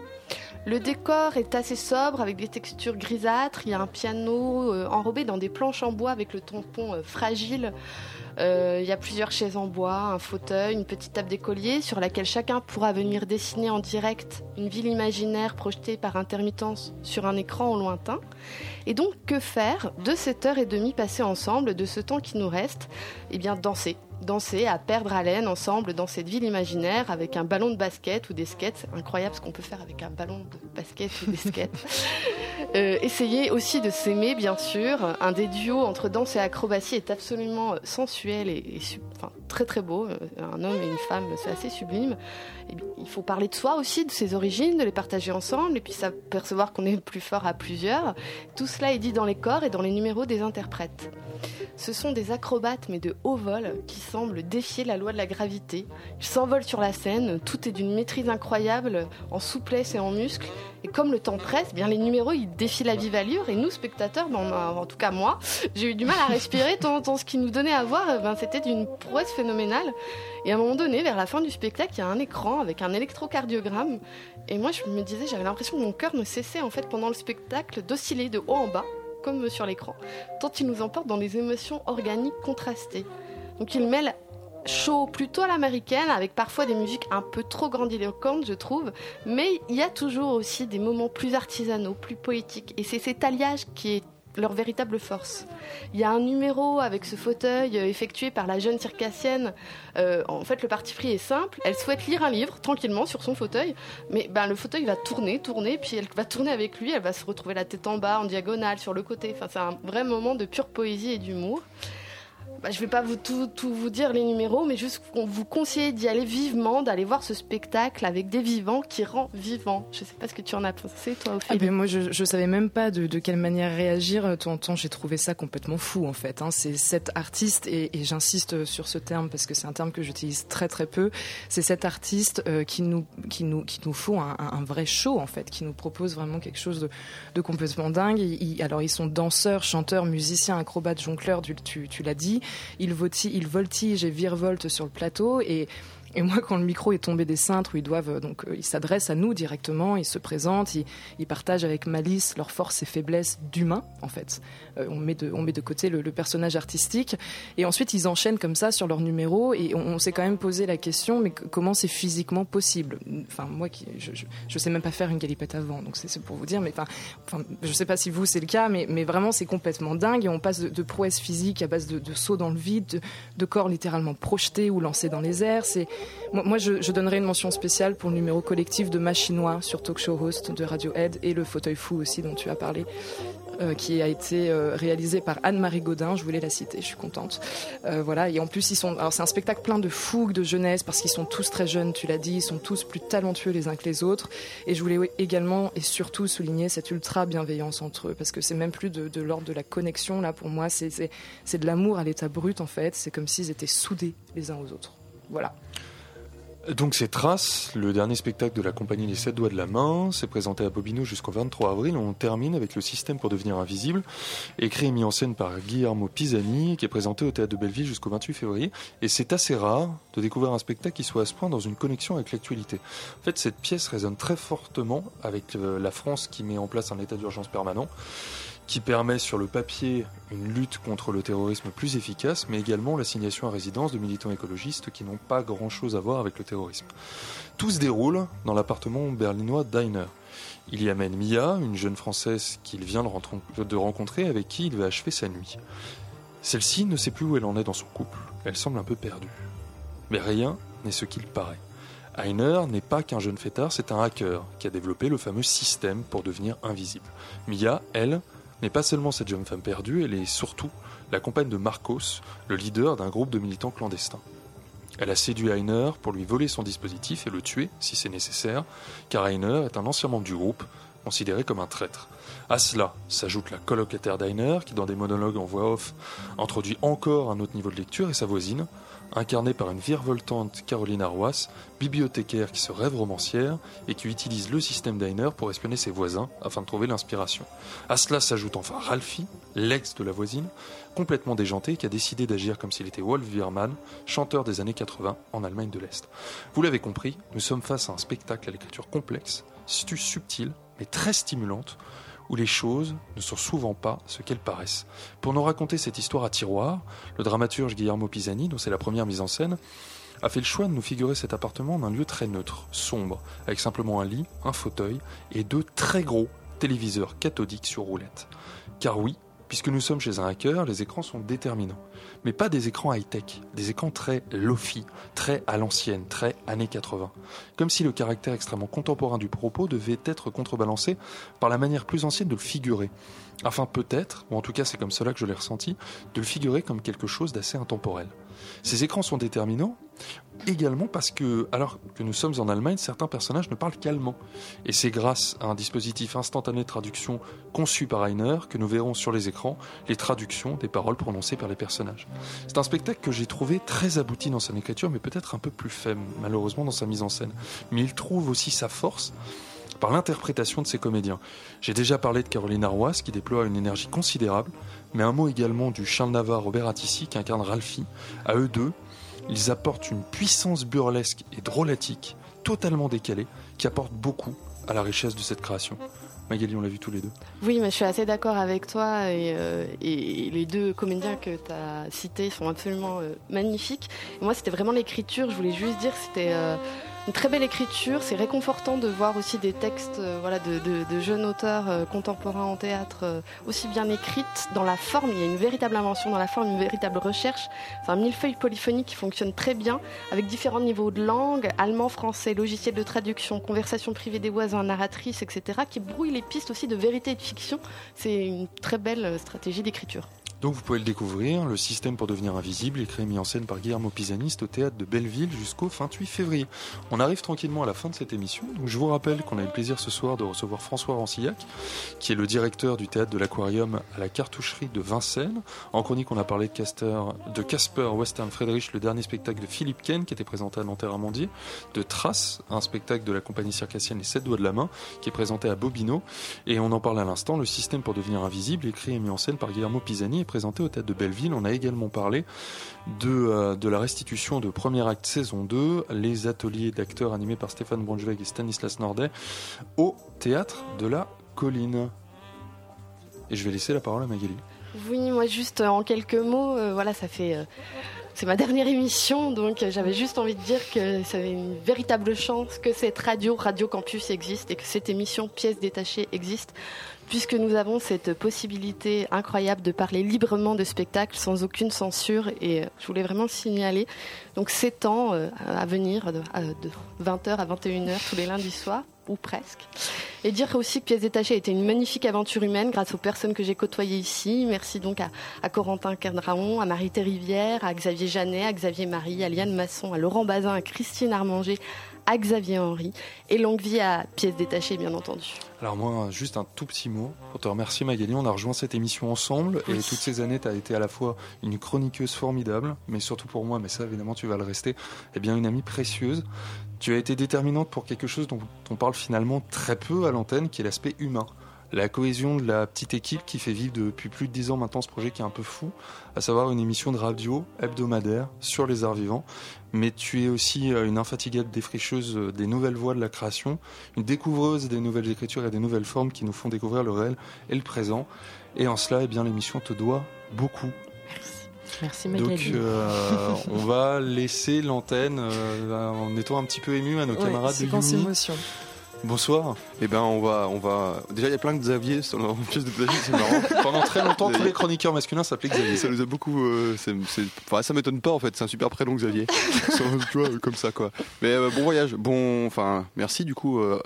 Le décor est assez sobre avec des textures grisâtres. Il y a un piano euh, enrobé dans des planches en bois avec le tampon euh, fragile. Euh, il y a plusieurs chaises en bois, un fauteuil, une petite table d'écolier sur laquelle chacun pourra venir dessiner en direct une ville imaginaire projetée par intermittence sur un écran au lointain. Et donc, que faire de cette heure et demie passée ensemble, de ce temps qui nous reste? Eh bien, danser. Danser, à perdre haleine ensemble dans cette ville imaginaire avec un ballon de basket ou des skates. Incroyable ce qu'on peut faire avec un ballon de basket ou des skates. Euh, essayez aussi de s'aimer, bien sûr. Un des duos entre danse et acrobatie est absolument sensuel et, et su- enfin, très très beau. Euh, Un homme et une femme, c'est assez sublime. Et il faut parler de soi aussi, de ses origines, de les partager ensemble et puis s'apercevoir qu'on est plus fort à plusieurs. Tout cela est dit dans les corps et dans les numéros des interprètes. Ce sont des acrobates, mais de haut vol, qui semblent défier la loi de la gravité. Ils s'envolent sur la scène, tout est d'une maîtrise incroyable, en souplesse et en muscles. Et comme le temps presse, bien les numéros ils défient la vive allure et nous spectateurs, ben, en tout cas moi, j'ai eu du mal à respirer tant, ce qu'ils nous donnait à voir, ben, c'était d'une prouesse phénoménale. Et à un moment donné, vers la fin du spectacle, il y a un écran avec un électrocardiogramme. Et moi, je me disais, j'avais l'impression que mon cœur ne cessait en fait pendant le spectacle d'osciller de haut en bas, comme sur l'écran, tant il nous emporte dans des émotions organiques contrastées. Donc il mêle chaud plutôt à l'américaine, avec parfois des musiques un peu trop grandiloquentes, je trouve, mais il y a toujours aussi des moments plus artisanaux, plus poétiques, et c'est cet alliage qui est leur véritable force. Il y a un numéro avec ce fauteuil euh, effectué par la jeune circassienne. Euh, en fait, le parti pris est simple. Elle souhaite lire un livre tranquillement sur son fauteuil, mais ben, le fauteuil va tourner, tourner, puis elle va tourner avec lui. Elle va se retrouver la tête en bas, en diagonale, sur le côté. Enfin, c'est un vrai moment de pure poésie et d'humour. Bah, je vais pas vous tout, tout vous dire les numéros, mais juste qu'on vous conseille d'y aller vivement, d'aller voir ce spectacle avec des vivants qui rend vivant. Je sais pas ce que tu en as pensé, toi, Ah Ophélie. ben moi, je, je savais même pas de, de quelle manière réagir. Tant, tant j'ai trouvé ça complètement fou, en fait. hein. C'est cet artiste, et, et j'insiste sur ce terme parce que c'est un terme que j'utilise très très peu. C'est cet artiste euh, qui nous qui nous qui nous faut un, un- vrai show, en fait, qui nous propose vraiment quelque chose de, de complètement dingue. Alors ils sont danseurs, chanteurs, musiciens, acrobates, jongleurs. Tu, tu, tu l'as dit. Ils, volti- ils voltigent et virevoltent sur le plateau et Et moi, quand le micro est tombé des cintres, ils doivent, donc, ils s'adressent à nous directement, ils se présentent, ils, partagent avec malice leurs forces et faiblesses d'humains, en fait. On, met de, on met de côté le, personnage artistique. Et ensuite, ils enchaînent comme ça sur leur numéro. Et on, s'est quand même posé la question, mais comment c'est physiquement possible? Enfin, moi, qui, je, je, sais même pas faire une galipette avant, donc c'est pour vous dire. Mais enfin, enfin, je sais pas si vous c'est le cas, mais, mais vraiment c'est complètement dingue. Et on passe de, de prouesse physique à base de, sauts dans le vide, de, corps littéralement projetés ou lancés dans les airs. C'est moi, je, je, donnerais une mention spéciale pour le numéro collectif de Machinois sur Talk Show Host de Radiohead et le fauteuil fou aussi dont tu as parlé. Euh, qui a été euh, réalisé par Anne-Marie Godin. Je voulais la citer, je suis contente. Euh, voilà. Et en plus, ils sont. Alors, c'est un spectacle plein de fougue, de jeunesse, parce qu'ils sont tous très jeunes. Tu l'as dit, ils sont tous plus talentueux les uns que les autres. Et je voulais également et surtout souligner cette ultra bienveillance entre eux, parce que c'est même plus de, de l'ordre de la connexion là pour moi. C'est c'est de l'amour à l'état brut en fait. C'est comme s'ils étaient soudés les uns aux autres. Voilà. Donc c'est Trace, le dernier spectacle de la compagnie Les Sept Doigts de la Main, c'est présenté à Bobino jusqu'au 23 avril. On termine avec le système pour devenir invisible, écrit et mis en scène par Guillermo Pisani, qui est présenté au Théâtre de Belleville jusqu'au 28 février. Et c'est assez rare de découvrir un spectacle qui soit à ce point dans une connexion avec l'actualité. En fait, cette pièce résonne très fortement avec euh, la France qui met en place un état d'urgence permanent qui permet sur le papier une lutte contre le terrorisme plus efficace, mais également l'assignation à résidence de militants écologistes qui n'ont pas grand-chose à voir avec le terrorisme. Tout se déroule dans l'appartement berlinois Diner. Il y amène Mia, une jeune Française qu'il vient de rencontrer, avec qui il va achever sa nuit. Celle-ci ne sait plus où elle en est dans son couple. Elle semble un peu perdue. Mais rien n'est ce qu'il paraît. Heiner n'est pas qu'un jeune fêtard, c'est un hacker qui a développé le fameux système pour devenir invisible. Mia, elle, n'est pas seulement cette jeune femme perdue, elle est surtout la compagne de Marcos, le leader d'un groupe de militants clandestins. Elle a séduit Heiner pour lui voler son dispositif et le tuer si c'est nécessaire, car Heiner est un ancien membre du groupe, considéré comme un traître. À cela s'ajoute la colocataire d'Heiner, qui dans des monologues en voix off introduit encore un autre niveau de lecture, et sa voisine, incarnée par une virevoltante Caroline Arroas, bibliothécaire qui se rêve romancière et qui utilise le système Diner pour espionner ses voisins afin de trouver l'inspiration. À cela s'ajoute enfin Ralphie, l'ex de la voisine, complètement déjanté, qui a décidé d'agir comme s'il était Wolf Wiermann, chanteur des années 80 en Allemagne de l'Est. Vous l'avez compris, nous sommes face à un spectacle à l'écriture complexe, subtile, mais très stimulante, où les choses ne sont souvent pas ce qu'elles paraissent. Pour nous raconter cette histoire à tiroir, le dramaturge Guillermo Pisani, dont c'est la première mise en scène, a fait le choix de nous figurer cet appartement en un lieu très neutre, sombre, avec simplement un lit, un fauteuil et deux très gros téléviseurs cathodiques sur roulette. Car oui, puisque nous sommes chez un hacker, les écrans sont déterminants mais pas des écrans high-tech, des écrans très lofi, très à l'ancienne, très années 80. Comme si le caractère extrêmement contemporain du propos devait être contrebalancé par la manière plus ancienne de le figurer. Afin peut-être, ou en tout cas c'est comme cela que je l'ai ressenti, de le figurer comme quelque chose d'assez intemporel. Ces écrans sont déterminants également parce que, alors que nous sommes en Allemagne, certains personnages ne parlent qu'allemand. Et c'est grâce à un dispositif instantané de traduction conçu par Heiner que nous verrons sur les écrans les traductions des paroles prononcées par les personnages. C'est un spectacle que j'ai trouvé très abouti dans son écriture, mais peut-être un peu plus faible, malheureusement, dans sa mise en scène. Mais il trouve aussi sa force par l'interprétation de ses comédiens. J'ai déjà parlé de Caroline Arroas qui déploie une énergie considérable, mais un mot également du Charles Navarre Robert Attissi qui incarne Ralphie. À eux deux, ils apportent une puissance burlesque et drôlatique totalement décalée qui apporte beaucoup à la richesse de cette création. Magali, on l'a vu tous les deux. Oui, mais je suis assez d'accord avec toi et, euh, les deux comédiens que tu as cités sont absolument euh, magnifiques. moi, c'était vraiment l'écriture. Je voulais juste dire, c'était euh, une très belle écriture. C'est réconfortant de voir aussi des textes euh, de, jeunes auteurs euh, contemporains en théâtre euh, aussi bien écrites. Dans la forme, il y a une véritable invention dans la forme, une véritable recherche. C'est un millefeuille polyphonique qui fonctionne très bien avec différents niveaux de langue, allemand, français, logiciel de traduction, conversation privée des voisins, narratrice, etc., qui brouille les pistes aussi de vérité et de fiction. C'est une très belle stratégie d'écriture. Donc vous pouvez le découvrir, le système pour devenir invisible, écrit et mis en scène par Guillermo Pisaniste au théâtre de Belleville jusqu'au 28 février. On arrive tranquillement à la fin de cette émission, donc je vous rappelle qu'on a eu le plaisir ce soir de recevoir François Rancillac, qui est le directeur du théâtre de l'Aquarium à la cartoucherie de Vincennes. En chronique, on a parlé de Casper, Western Friedrich, le dernier spectacle de Philippe Ken qui était présenté à Nanterre Amandier, de Trace, un spectacle de la compagnie circassienne Les Sept Doigts de la Main, qui est présenté à Bobino, et on en parle à l'instant, le système pour devenir invisible, écrit et mis en scène par Guillermo Pisani présenté au Théâtre de Belleville. On a également parlé de, de la restitution de Premier Acte saison 2, les ateliers d'acteurs animés par Stéphane Braunschweig et Stanislas Nordet au Théâtre de la Colline. Et je vais laisser la parole à Magali. Oui, moi juste en quelques mots, voilà, ça fait c'est ma dernière émission, donc j'avais juste envie de dire que c'est une véritable chance que cette radio, Radio Campus existe et que cette émission Pièces détachées existe, puisque nous avons cette possibilité incroyable de parler librement de spectacles sans aucune censure et je voulais vraiment le signaler. Donc c'est temps euh, à venir de 20h à 21h tous les lundis soirs ou presque. Et dire aussi que Pièces détachées a été une magnifique aventure humaine grâce aux personnes que j'ai côtoyées ici. Merci donc à, Corentin Kerdraon, à marie Rivière, à Xavier Janet, à Xavier Marie, à Liane Masson, à Laurent Bazin, à Christine Armanger, à Xavier Henry et longue vie à Pièces détachées bien entendu. Alors moi, juste un tout petit mot pour te remercier Magali. On a rejoint cette émission ensemble et toutes ces années, tu as été à la fois une chroniqueuse formidable, mais surtout pour moi, mais ça évidemment tu vas le rester, eh bien une amie précieuse. Tu as été déterminante pour quelque chose dont on parle finalement très peu à l'antenne, qui est l'aspect humain la cohésion de la petite équipe qui fait vivre depuis plus de dix ans maintenant ce projet qui est un peu fou, à savoir une émission de radio hebdomadaire sur les arts vivants. Mais tu es aussi euh, une infatigable défricheuse euh, des nouvelles voies de la création, une découvreuse des nouvelles écritures et des nouvelles formes qui nous font découvrir le réel et le présent. Et en cela, eh bien, l'émission te doit beaucoup. Merci Magali. Donc euh, on va laisser l'antenne en étant un petit peu ému à nos camarades de Yumi. Bonsoir. Eh ben on va on va déjà il y a plein de Xavier sur la pièce de c'est marrant. Pendant très longtemps tous les chroniqueurs masculins s'appelaient Xavier. Ça nous a beaucoup euh, c'est, enfin ça m'étonne pas en fait, c'est un super prénom Xavier. tu vois comme ça quoi. Mais euh, bon voyage. Bon enfin merci du coup euh,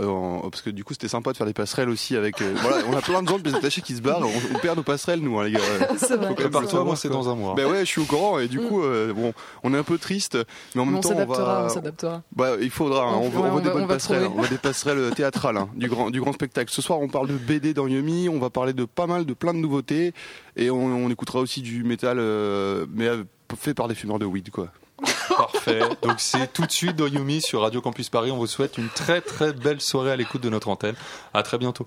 parce que du coup c'était sympa de faire des passerelles aussi avec voilà, on a plein de gens de pièces détachées qui se barrent, on, perd nos passerelles nous hein, les gars. C'est vrai. Prépare-toi, moi c'est dans un mois. Ben ouais, je suis au courant et du coup bon, on est un peu triste mais en même temps on va on s'adaptera. Bah il faudra hein. on, on, des bonnes passerelles, on va des passerelles théâtrale hein, du, grand, du grand spectacle. Ce soir, on parle de BD dans Yumi, on va parler de pas mal, de plein de nouveautés, et on, écoutera aussi du métal, euh, mais euh, fait par des fumeurs de weed, quoi. Parfait. Donc c'est tout de suite dans Yumi sur Radio Campus Paris. On vous souhaite une très très belle soirée à l'écoute de notre antenne. À très bientôt.